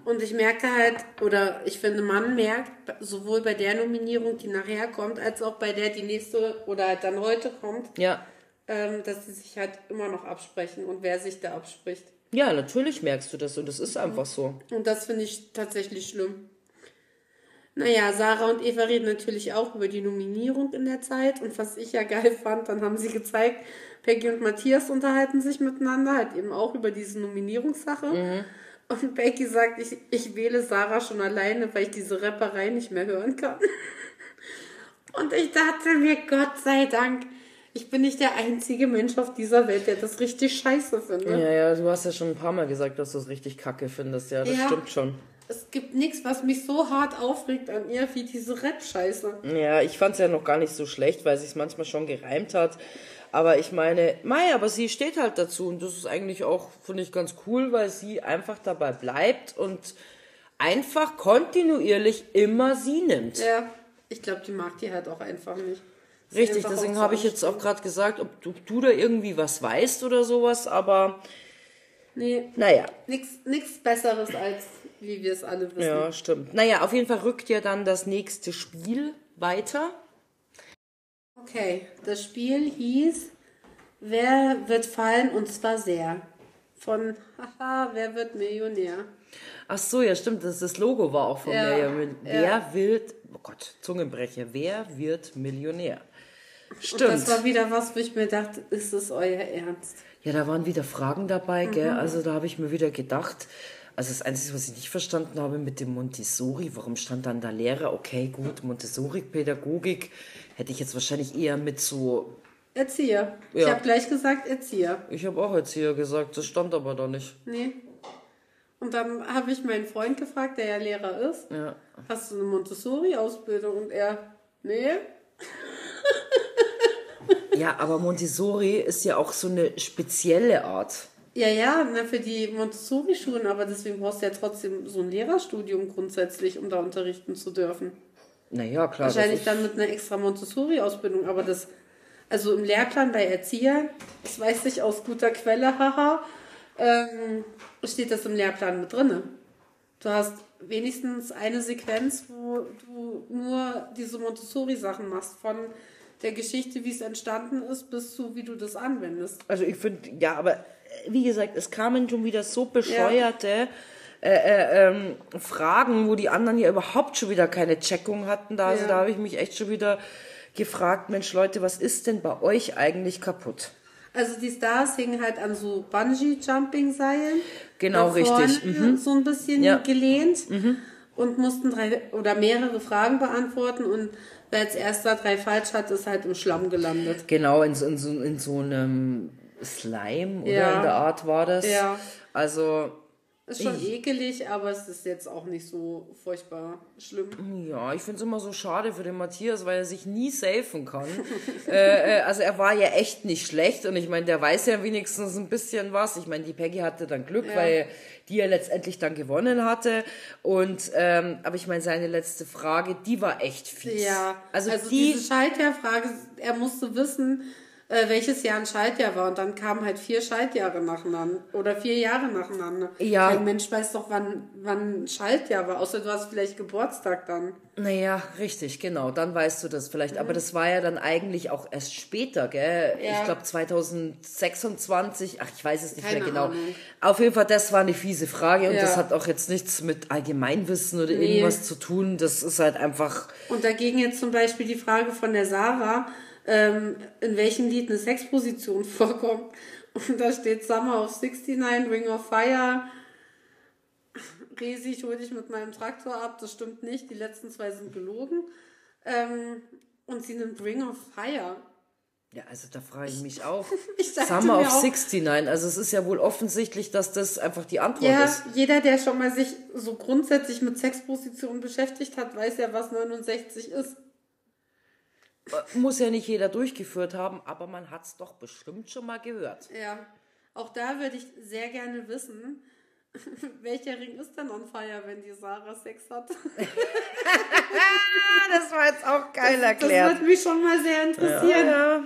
Und ich merke halt, oder ich finde, man merkt, sowohl bei der Nominierung, die nachher kommt, als auch bei der, die nächste oder halt dann heute kommt, Ja. ähm, dass sie sich halt immer noch absprechen und wer sich da abspricht. Ja, natürlich merkst du das und das ist einfach so. Und das finde ich tatsächlich schlimm. Naja, Sarah und Eva reden natürlich auch über die Nominierung in der Zeit. Und was ich ja geil fand, dann haben sie gezeigt, Peggy und Matthias unterhalten sich miteinander, halt eben auch über diese Nominierungssache. Und Peggy sagt, ich, ich wähle Sarah schon alleine, weil ich diese Rapperei nicht mehr hören kann. Und ich dachte mir, Gott sei Dank, ich bin nicht der einzige Mensch auf dieser Welt, der das richtig scheiße findet. Ja, ja, du hast ja schon ein paar Mal gesagt, dass du es richtig kacke findest. Ja, das Ja. stimmt schon. Es gibt nichts, was mich so hart aufregt an ihr wie diese Rap-Scheiße. Ja, ich fand es ja noch gar nicht so schlecht, weil sie es manchmal schon gereimt hat. Aber ich meine, Mai, aber sie steht halt dazu und das ist eigentlich auch, finde ich, ganz cool, weil sie einfach dabei bleibt und einfach kontinuierlich immer sie nimmt. Ja, ich glaube, die mag die halt auch einfach nicht. Richtig, deswegen habe ich jetzt auch gerade gesagt, ob du, du da irgendwie was weißt oder sowas, aber Nee, naja, nichts Besseres als wie wir es alle wissen. ja, stimmt. Naja, auf jeden Fall rückt ja dann das nächste Spiel weiter. Okay, das Spiel hieß Wer wird fallen und zwar sehr. Von Haha, wer wird Millionär? Ach so, ja, stimmt, das, das Logo war auch von Ja. Ja, mit- ja. Wer wird, oh Gott, Zungenbrecher, wer wird Millionär? Und Stimmt. das war wieder was, wo ich mir dachte, ist es euer Ernst? Ja, da waren wieder Fragen dabei, gell? Mhm. Also da habe ich mir wieder gedacht, also das Einzige, was ich nicht verstanden habe mit dem Montessori, warum stand dann da Lehrer? Okay, gut, Montessori-Pädagogik hätte ich jetzt wahrscheinlich eher mit so, Erzieher. Ich Ja. habe gleich gesagt Erzieher. ich habe auch Erzieher gesagt, das stand aber da nicht. Nee. Und dann habe ich meinen Freund gefragt, der ja Lehrer ist, Ja. hast du eine Montessori-Ausbildung? Und er, nee. Ja, aber Montessori ist ja auch so eine spezielle Art. Ja, ja, für die Montessori-Schulen, aber deswegen brauchst du ja trotzdem so ein Lehrerstudium grundsätzlich, um da unterrichten zu dürfen. Naja, klar. Wahrscheinlich dann mit einer extra Montessori-Ausbildung, aber das, also im Lehrplan bei Erziehern, das weiß ich aus guter Quelle, haha, ähm, steht das im Lehrplan mit drinne. Du hast wenigstens eine Sequenz, wo du nur diese Montessori-Sachen machst, von der Geschichte, wie es entstanden ist, bis zu, wie du das anwendest. Also ich finde, ja, aber äh, wie gesagt, es kamen schon wieder so bescheuerte äh, äh, ähm, Fragen, wo die anderen ja überhaupt schon wieder keine Checkung hatten. Da, also Ja. da habe ich mich echt schon wieder gefragt, Mensch Leute, was ist denn bei euch eigentlich kaputt? Also die Stars hingen halt an so Bungee-Jumping-Seilen. Genau, richtig. Mhm. So ein bisschen Ja. gelehnt und mussten drei oder mehrere Fragen beantworten und wer als erster drei falsch hat, ist halt im Schlamm gelandet. Genau, in so, in so, in so einem Slime oder Ja. in der Art war das. Ja. Also, Ist schon ekelig, aber es ist jetzt auch nicht so furchtbar schlimm. Ja, ich finde es immer so schade für den Matthias, weil er sich nie safen kann. <laughs> äh, äh, also er war ja echt nicht schlecht und ich meine, der weiß ja wenigstens ein bisschen was. Ich meine, die Peggy hatte dann Glück, Ja. weil die er letztendlich dann gewonnen hatte. Und ähm, aber ich meine, seine letzte Frage, die war echt fies. Ja, also, also, die. diese Schaltjahrfrage, er musste wissen, äh, welches Jahr ein Schaltjahr war und dann kamen halt vier Schaltjahre nacheinander oder vier Jahre nacheinander. Ja. Kein Mensch weiß doch, wann, wann ein Schaltjahr war, außer du hast vielleicht Geburtstag dann. Naja, richtig, genau. Dann weißt du das vielleicht. Aber das war ja dann eigentlich auch erst später, gell? Ja. Ich glaube 2026. Ach, ich weiß es nicht Keine mehr genau. Ahnung. Auf jeden Fall, das war eine fiese Frage und Ja. das hat auch jetzt nichts mit Allgemeinwissen oder Nee. irgendwas zu tun. Das ist halt einfach. Und da ging jetzt zum Beispiel die Frage von der Sarah, ähm, in welchem Lied eine Sexposition <laughs> vorkommt. Und da steht Summer of 69, Ring of Fire. Resi, ich hol dich mit meinem Traktor ab. Das stimmt nicht. Die letzten zwei sind gelogen. Ähm, und sie nimmt Ring of Fire. Ja, also da frage ich mich auch. <laughs> Ich Summer of auch- 69. Also es ist ja wohl offensichtlich, dass das einfach die Antwort Ja, ist. jeder, der schon mal sich so grundsätzlich mit Sexpositionen beschäftigt hat, weiß ja, was 69 ist. Äh, Muss ja nicht jeder durchgeführt haben, aber man hat es doch bestimmt schon mal gehört. Ja. Auch da würde ich sehr gerne wissen, <laughs> welcher Ring ist denn on fire, wenn die Sarah Sex hat? <laughs> Das war jetzt auch geil Das würde mich schon mal sehr interessieren. Ja,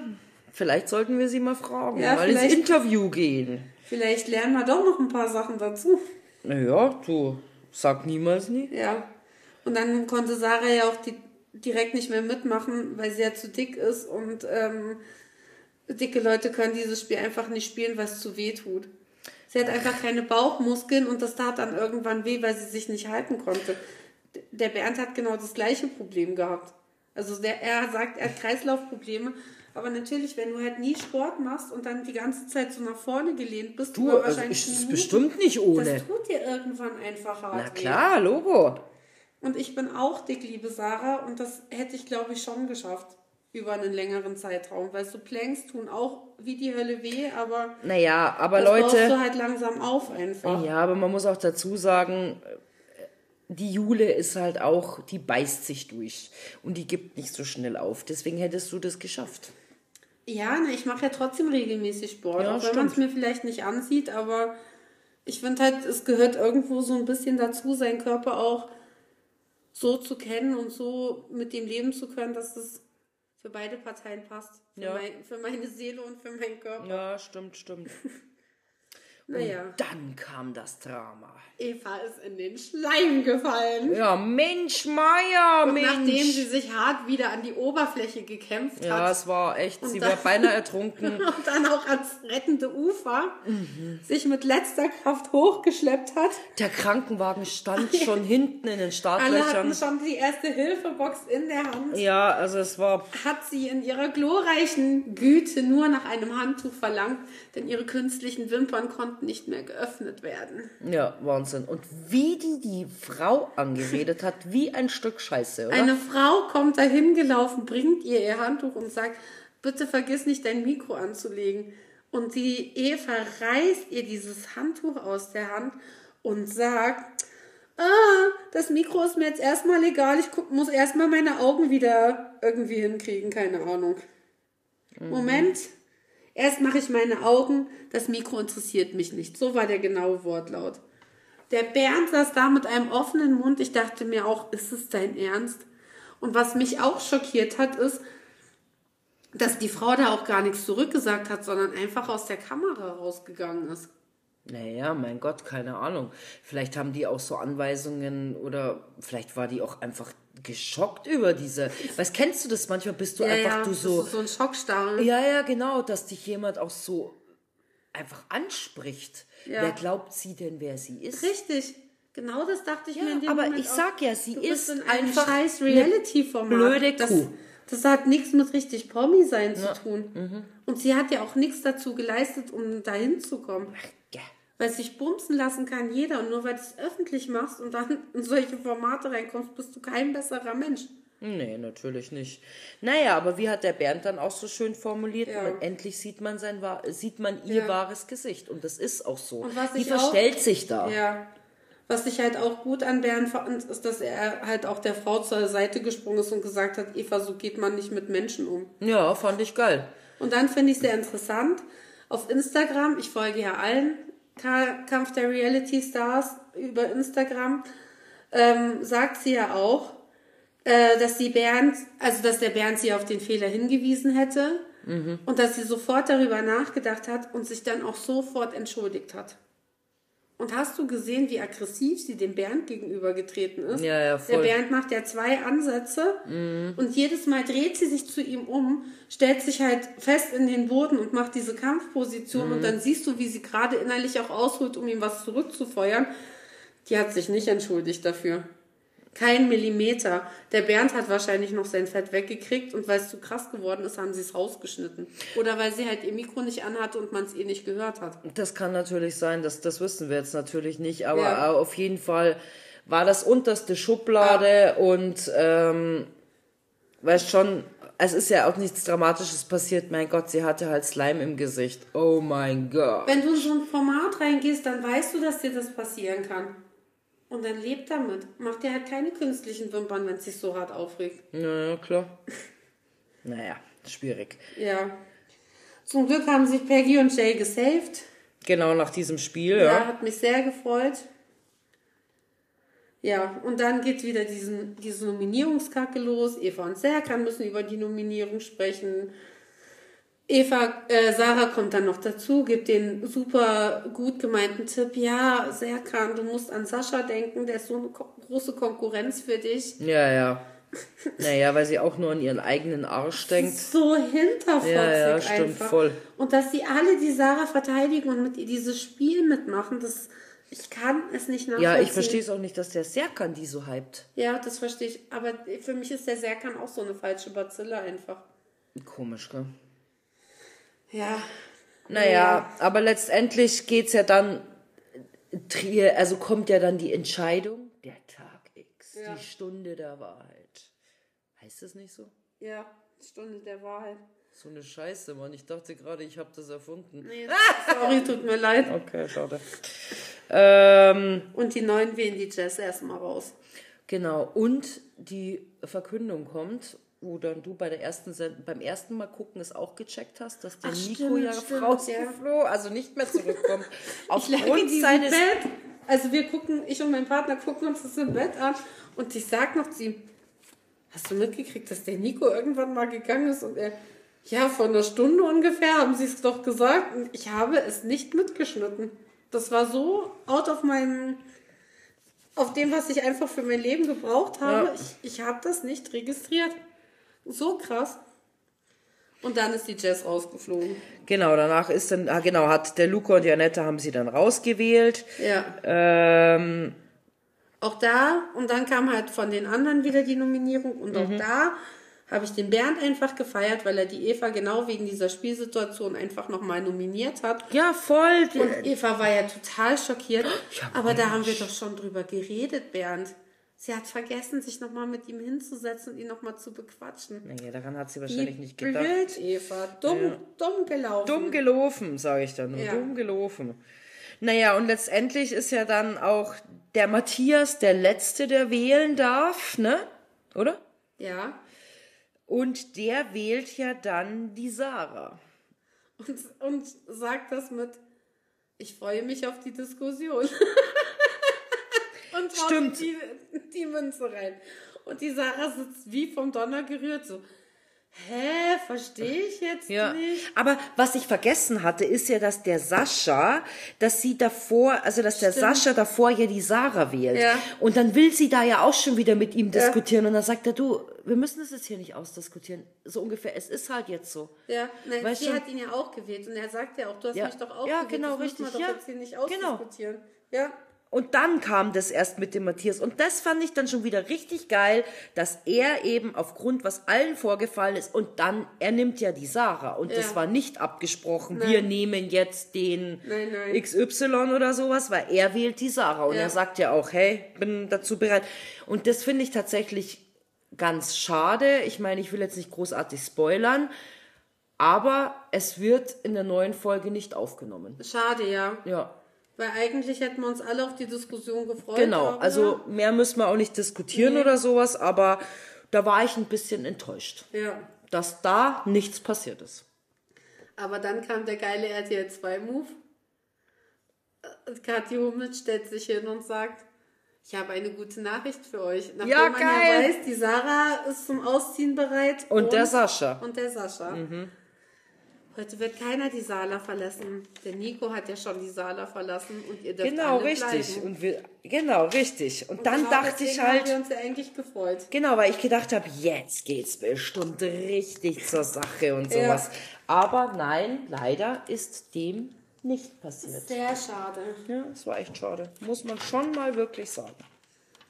vielleicht sollten wir sie mal fragen, Ja, mal ins Interview gehen. Vielleicht lernen wir doch noch ein paar Sachen dazu. Naja, du sag niemals nie. Ja. Und dann konnte Sarah ja auch die, direkt nicht mehr mitmachen, weil sie ja zu dick ist und ähm, dicke Leute können dieses Spiel einfach nicht spielen, weil es zu weh tut. Sie hat einfach keine Bauchmuskeln und das tat dann irgendwann weh, weil sie sich nicht halten konnte. Der Bernd hat genau das gleiche Problem gehabt. Also der, er sagt, er hat Kreislaufprobleme. Aber natürlich, wenn du halt nie Sport machst und dann die ganze Zeit so nach vorne gelehnt bist, Du, über also wahrscheinlich ist es bestimmt nicht ohne. Das tut dir irgendwann einfach hart Na klar, Logo. Und ich bin auch dick, liebe Sarah, und das hätte ich, glaube ich, schon geschafft über einen längeren Zeitraum, weil so Planks tun auch wie die Hölle weh, aber Naja, aber das Leute, du halt langsam auf einfach. ja, aber man muss auch dazu sagen, die Jule ist halt auch, die beißt sich durch und die gibt nicht so schnell auf. Deswegen hättest du das geschafft. Ja, ne, ich mache ja trotzdem regelmäßig Sport, Ja, auch wenn man es mir vielleicht nicht ansieht, aber ich finde halt, es gehört irgendwo so ein bisschen dazu, seinen Körper auch so zu kennen und so mit dem leben zu können, dass es für beide Parteien passt. Für, Ja. mein, für meine Seele und für meinen Körper. Ja, stimmt, stimmt. <laughs> Naja, Dann kam das Drama. Eva ist in den Schleim gefallen. Ja, Mensch, Meier, Und Mensch. nachdem sie sich hart wieder an die Oberfläche gekämpft ja, hat es war echt, Und sie war beinahe ertrunken. <laughs> und dann auch ans rettende Ufer Mhm. sich mit letzter Kraft hochgeschleppt hat. Der Krankenwagen stand <laughs> schon hinten in den Alle Startlöchern. hatten schon die erste Hilfebox in der Hand. Ja, also es war Hat sie in ihrer glorreichen Güte nur nach einem Handtuch verlangt, denn ihre künstlichen Wimpern konnten nicht mehr geöffnet werden. Ja, Wahnsinn. Und wie die die Frau angeredet hat, wie ein Stück Scheiße, oder? Eine Frau kommt dahin gelaufen, bringt ihr ihr Handtuch und sagt, bitte vergiss nicht dein Mikro anzulegen. Und die Eva reißt ihr dieses Handtuch aus der Hand und sagt, ah, das Mikro ist mir jetzt erstmal egal, ich guck, muss erstmal meine Augen wieder irgendwie hinkriegen, keine Ahnung. Moment, erst mache ich meine Augen, das Mikro interessiert mich nicht. So war der genaue Wortlaut. Der Bernd saß da mit einem offenen Mund. Ich dachte mir auch, ist es dein Ernst? Und was mich auch schockiert hat, ist, dass die Frau da auch gar nichts zurückgesagt hat, sondern einfach aus der Kamera rausgegangen ist. Naja, mein Gott, keine Ahnung. Vielleicht haben die auch so Anweisungen oder vielleicht war die auch einfach geschockt über diese. Was kennst du das? Manchmal bist du einfach du das so. so ein Schockstarre. Ja, ja, genau, dass dich jemand auch so einfach anspricht. Ja. Wer glaubt sie denn, wer sie ist? Richtig. Genau das dachte ich Ja, mir in dem aber Moment ich auch. sag ja, sie Du ist bist in einem einfach scheiß Reality-Format. blöde das, Kuh. das hat nichts mit richtig Promi sein zu tun. Mhm. Und sie hat ja auch nichts dazu geleistet, um dahin zu kommen. Ja. Weil sich bumsen lassen kann jeder. Und nur weil du es öffentlich machst und dann in solche Formate reinkommst, bist du kein besserer Mensch. Nee, natürlich nicht. Naja, aber wie hat der Bernd dann auch so schön formuliert? Ja. Man, endlich sieht man sein sieht man ihr Ja. wahres Gesicht. Und das ist auch so. Und was Die ich auch- verstellt sich da. Ja. Was ich halt auch gut an Bernd fand, ist, dass er halt auch der Frau zur Seite gesprungen ist und gesagt hat, Eva, so geht man nicht mit Menschen um. Ja, fand ich geil. Und dann finde ich sehr interessant, auf Instagram, ich folge ja allen Kampf der Reality Stars über Instagram, ähm, sagt sie ja auch, äh, dass sie Bernd, also dass der Bernd sie auf den Fehler hingewiesen hätte und dass sie sofort darüber nachgedacht hat und sich dann auch sofort entschuldigt hat. Und hast du gesehen, wie aggressiv sie dem Bernd gegenübergetreten ist? Ja, ja, voll. Mhm. Der Bernd macht ja zwei Ansätze und jedes Mal dreht sie sich zu ihm um, stellt sich halt fest in den Boden und macht diese Kampfposition Mhm. und dann siehst du, wie sie gerade innerlich auch ausholt, um ihm was zurückzufeuern. Die hat sich nicht entschuldigt dafür. Kein Millimeter. Der Bernd hat wahrscheinlich noch sein Fett weggekriegt und weil es zu krass geworden ist, haben sie es rausgeschnitten. Oder weil sie halt ihr Mikro nicht anhatte und man es ihr nicht gehört hat. Das kann natürlich sein, das, das wissen wir jetzt natürlich nicht, aber Ja. äh, auf jeden Fall war das unterste Schublade und ähm, weißt schon, es ist ja auch nichts Dramatisches passiert. Mein Gott, sie hatte halt Slime im Gesicht. Oh mein Gott. Wenn du in so ein Format reingehst, dann weißt du, dass dir das passieren kann. Und dann lebt damit. Mach dir halt keine künstlichen Wimpern, wenn es sich so hart aufregt. Ja, ja, klar. <laughs> Naja, schwierig. Ja. Zum Glück haben sich Peggy und Jay gesaved. Genau nach diesem Spiel, Ja, ja. hat mich sehr gefreut. Ja, und dann geht wieder diesen, diese Nominierungskacke los. Eva und Serkan müssen über die Nominierung sprechen. Eva, äh, Sarah kommt dann noch dazu, gibt den super gut gemeinten Tipp. Ja, Serkan, du musst an Sascha denken, der ist so eine große Konkurrenz für dich. Ja, ja. Naja, weil sie auch nur an ihren eigenen Arsch denkt. So hinterfotzig Ja, ja, stimmt, einfach. voll. Und dass sie alle die Sarah verteidigen und mit ihr dieses Spiel mitmachen, das, ich kann es nicht nachvollziehen. Ja, ich verstehe es auch nicht, dass der Serkan die so hypt. Ja, das verstehe ich. Aber für mich ist der Serkan auch so eine falsche Bazille einfach. Komisch, gell? Ja. Naja, aber letztendlich geht's ja dann, also kommt ja dann die Entscheidung, der Tag X, Ja. die Stunde der Wahrheit. Heißt es nicht so? Ja, Stunde der Wahrheit. So eine Scheiße, Mann. Ich dachte gerade, ich habe das erfunden. Nee, <laughs> sorry, tut mir leid. Okay, schade. Ähm, Und die Neuen wählen die Jazz erstmal raus. genau. Und die Verkündung kommt, wo dann du bei der ersten Send beim ersten Mal gucken es auch gecheckt hast, dass der Ach, Nico stimmt, ja stimmt, rausgeflogen, also nicht mehr zurückkommt. <laughs> Aufgrund seines Bett. Also wir gucken, ich und mein Partner gucken uns das im Bett an und ich sag noch zu ihm, hast du mitgekriegt, dass der Nico irgendwann mal gegangen ist und er, ja, vor einer Stunde ungefähr haben sie es doch gesagt und ich habe es nicht mitgeschnitten. Das war so out of meinem, auf dem, was ich einfach für mein Leben gebraucht habe. Ja. Ich, ich habe das nicht registriert. So krass. Und dann ist die Jazz rausgeflogen. Genau, danach ist dann, ah, genau, hat der Luca und die Annette haben sie dann rausgewählt. Ja. Ähm, Auch da, und dann kam halt von den anderen wieder die Nominierung und auch da habe ich den Bernd einfach gefeiert, weil er die Eva genau wegen dieser Spielsituation einfach nochmal nominiert hat. ja, voll. Und Eva war ja total schockiert. Aber da haben wir doch schon drüber geredet, Bernd. Sie hat vergessen, sich nochmal mit ihm hinzusetzen und ihn nochmal zu bequatschen. naja, daran hat sie wahrscheinlich Die nicht gedacht. blöd, Eva. Dumm, dumm gelaufen. Dumm gelaufen, sage ich dann. nur. Ja. Dumm gelaufen. Naja, und letztendlich ist ja dann auch der Matthias der Letzte, der wählen darf, ne? Oder? Ja. Und der wählt ja dann die Sarah. Und, und sagt das mit, ich freue mich auf die Diskussion. <laughs> und haut Stimmt. Die, die Münze rein. Und die Sarah sitzt wie vom Donner gerührt, so, hä, verstehe ich jetzt Ja, nicht. aber was ich vergessen hatte, ist ja, dass der Sascha, dass sie davor, also dass der Stimmt. Sascha davor ja die Sarah wählt. Ja. Und dann will sie da ja auch schon wieder mit ihm diskutieren und dann sagt er, du, wir müssen das jetzt hier nicht ausdiskutieren. So ungefähr, es ist halt jetzt so. Ja, nein, Weißt sie hat ihn ja auch gewählt und er sagt ja auch, du hast Ja. mich doch auch Ja, gewählt, genau, das müssen wir richtig, doch ja. jetzt hier nicht Genau. ausdiskutieren. Ja, Und dann kam das erst mit dem Matthias. Und das fand ich dann schon wieder richtig geil, dass er eben aufgrund, was allen vorgefallen ist, und dann, er nimmt ja die Sarah. Und das Ja. war nicht abgesprochen, Nein. wir nehmen jetzt den Nein, nein. XY oder sowas, weil er wählt die Sarah. Und Ja. er sagt ja auch, hey, bin dazu bereit. Und das finde ich tatsächlich ganz schade. Ich meine, ich will jetzt nicht großartig spoilern, aber es wird in der neuen Folge nicht aufgenommen. schade, ja. Ja. Weil eigentlich hätten wir uns alle auf die Diskussion gefreut. Genau, also mehr müssen wir auch nicht diskutieren oder sowas, aber da war ich ein bisschen enttäuscht, Ja. dass da nichts passiert ist. Aber dann kam der geile RTL 2 Move. Und Kathi Hummels stellt sich hin und sagt, ich habe eine gute Nachricht für euch. Nachdem Ja, man geil. ja weiß, die Sarah ist zum Ausziehen bereit. Und der Sascha. Mhm. Und der Sascha. Heute wird keiner die Sala verlassen. Der Nico hat ja schon die Sala verlassen und ihr dürft Genau, richtig. Bleiben. Und wir, genau, richtig. Und, dann genau dachte ich deswegen haben wir halt, uns ja eigentlich gefreut. genau, weil ich gedacht habe, jetzt geht's bestimmt richtig zur Sache und Ja. sowas. Aber nein, leider ist dem nicht passiert. Sehr schade. Ja, es war echt schade. Muss man schon mal wirklich sagen.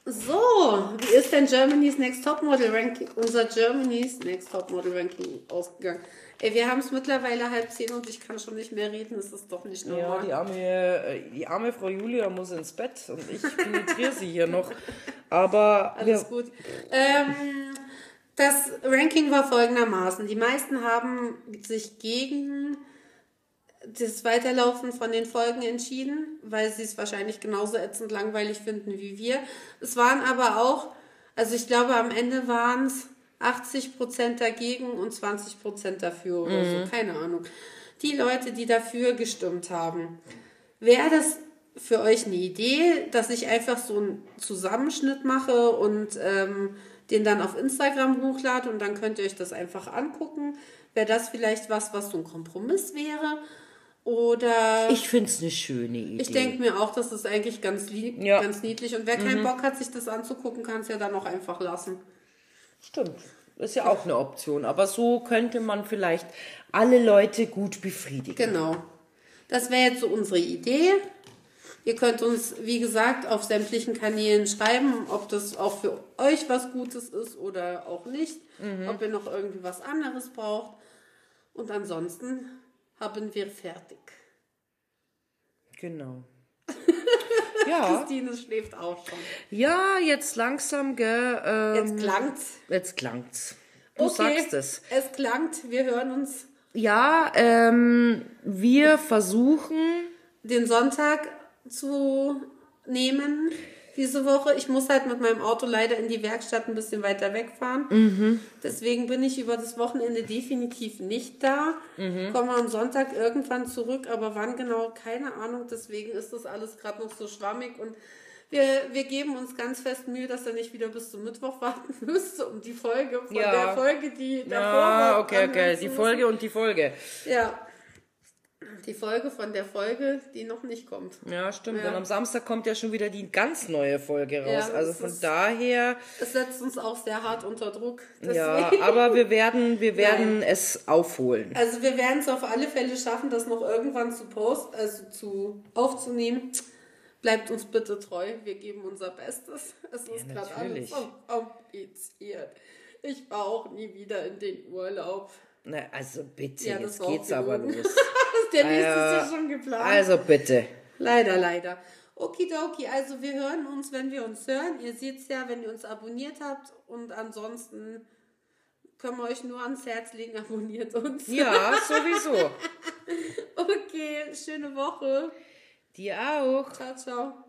So, wie ist denn Germany's Next Topmodel Ranking, unser Germany's Next Topmodel Ranking ausgegangen? Ey, wir haben es mittlerweile halb zehn und ich kann schon nicht mehr reden, das ist doch nicht Ja, normal. die arme, äh, die arme Frau Julia muss ins Bett und ich penetriere sie hier noch. Aber <laughs> Alles wir, gut. Ähm, das Ranking war folgendermaßen. Die meisten haben sich gegen das Weiterlaufen von den Folgen entschieden, weil sie es wahrscheinlich genauso ätzend langweilig finden wie wir. Es waren aber auch, also ich glaube am Ende waren es 80% dagegen und 20% dafür oder Mhm. so, keine Ahnung. Die Leute, die dafür gestimmt haben. Wäre das für euch eine Idee, dass ich einfach so einen Zusammenschnitt mache und ähm, den dann auf Instagram hochlade und dann könnt ihr euch das einfach angucken? Wäre das vielleicht was, was so ein Kompromiss wäre? Oder Ich finde es eine schöne Idee. ich denke mir auch, das ist eigentlich ganz lieb, Ja. Mhm. ganz niedlich. Und wer keinen Bock hat, sich das anzugucken, kann es ja dann auch einfach lassen. Stimmt. Ist ja auch eine Option. Aber so könnte man vielleicht alle Leute gut befriedigen. Genau. Das wäre jetzt so unsere Idee. Ihr könnt uns, wie gesagt, auf sämtlichen Kanälen schreiben, ob das auch für euch was Gutes ist oder auch nicht. Ob ihr noch irgendwie was anderes braucht. Und ansonsten haben wir fertig. Genau. <laughs> <laughs> ja, Christine schläft auch schon. ja, jetzt langsam, gell? Ähm, Jetzt klangt's. jetzt klangt's. Du sagst es. Es klangt. Wir hören uns Ja, ähm, wir versuchen. den Sonntag zu nehmen diese Woche. Ich muss halt mit meinem Auto leider in die Werkstatt ein bisschen weiter wegfahren. Deswegen bin ich über das Wochenende definitiv nicht da. Komme am Sonntag irgendwann zurück, aber wann genau, keine Ahnung. Deswegen ist das alles gerade noch so schwammig und wir, wir geben uns ganz fest Mühe, dass er nicht wieder bis zum Mittwoch <laughs> warten müsste, um die Folge von Ja. der Folge, die davor Ja, war, okay, okay. Die. Folge und die Folge. Ja. Die Folge von der Folge, die noch nicht kommt. Ja, stimmt. Ja. Und am Samstag kommt ja schon wieder die ganz neue Folge raus. Ja, also von ist- daher, Es setzt uns auch sehr hart unter Druck. ja, Deswegen- aber wir werden, wir werden es aufholen. Also wir werden es auf alle Fälle schaffen, das noch irgendwann zu posten, also zu aufzunehmen. Bleibt uns bitte treu, wir geben unser Bestes. Es ist gerade alles kompliziert. Ich fahre auch nie wieder in den Urlaub. Na, also bitte, Ja, das jetzt war geht's aber los. <laughs> Der nächste ist Äh, ja schon geplant. Also bitte. Leider, leider. Okidoki, also wir hören uns, wenn wir uns hören. Ihr seht's ja, wenn ihr uns abonniert habt. Und ansonsten können wir euch nur ans Herz legen, <laughs> abonniert uns. Ja, sowieso. <laughs> Okay, schöne Woche. Dir auch. Ciao, ciao.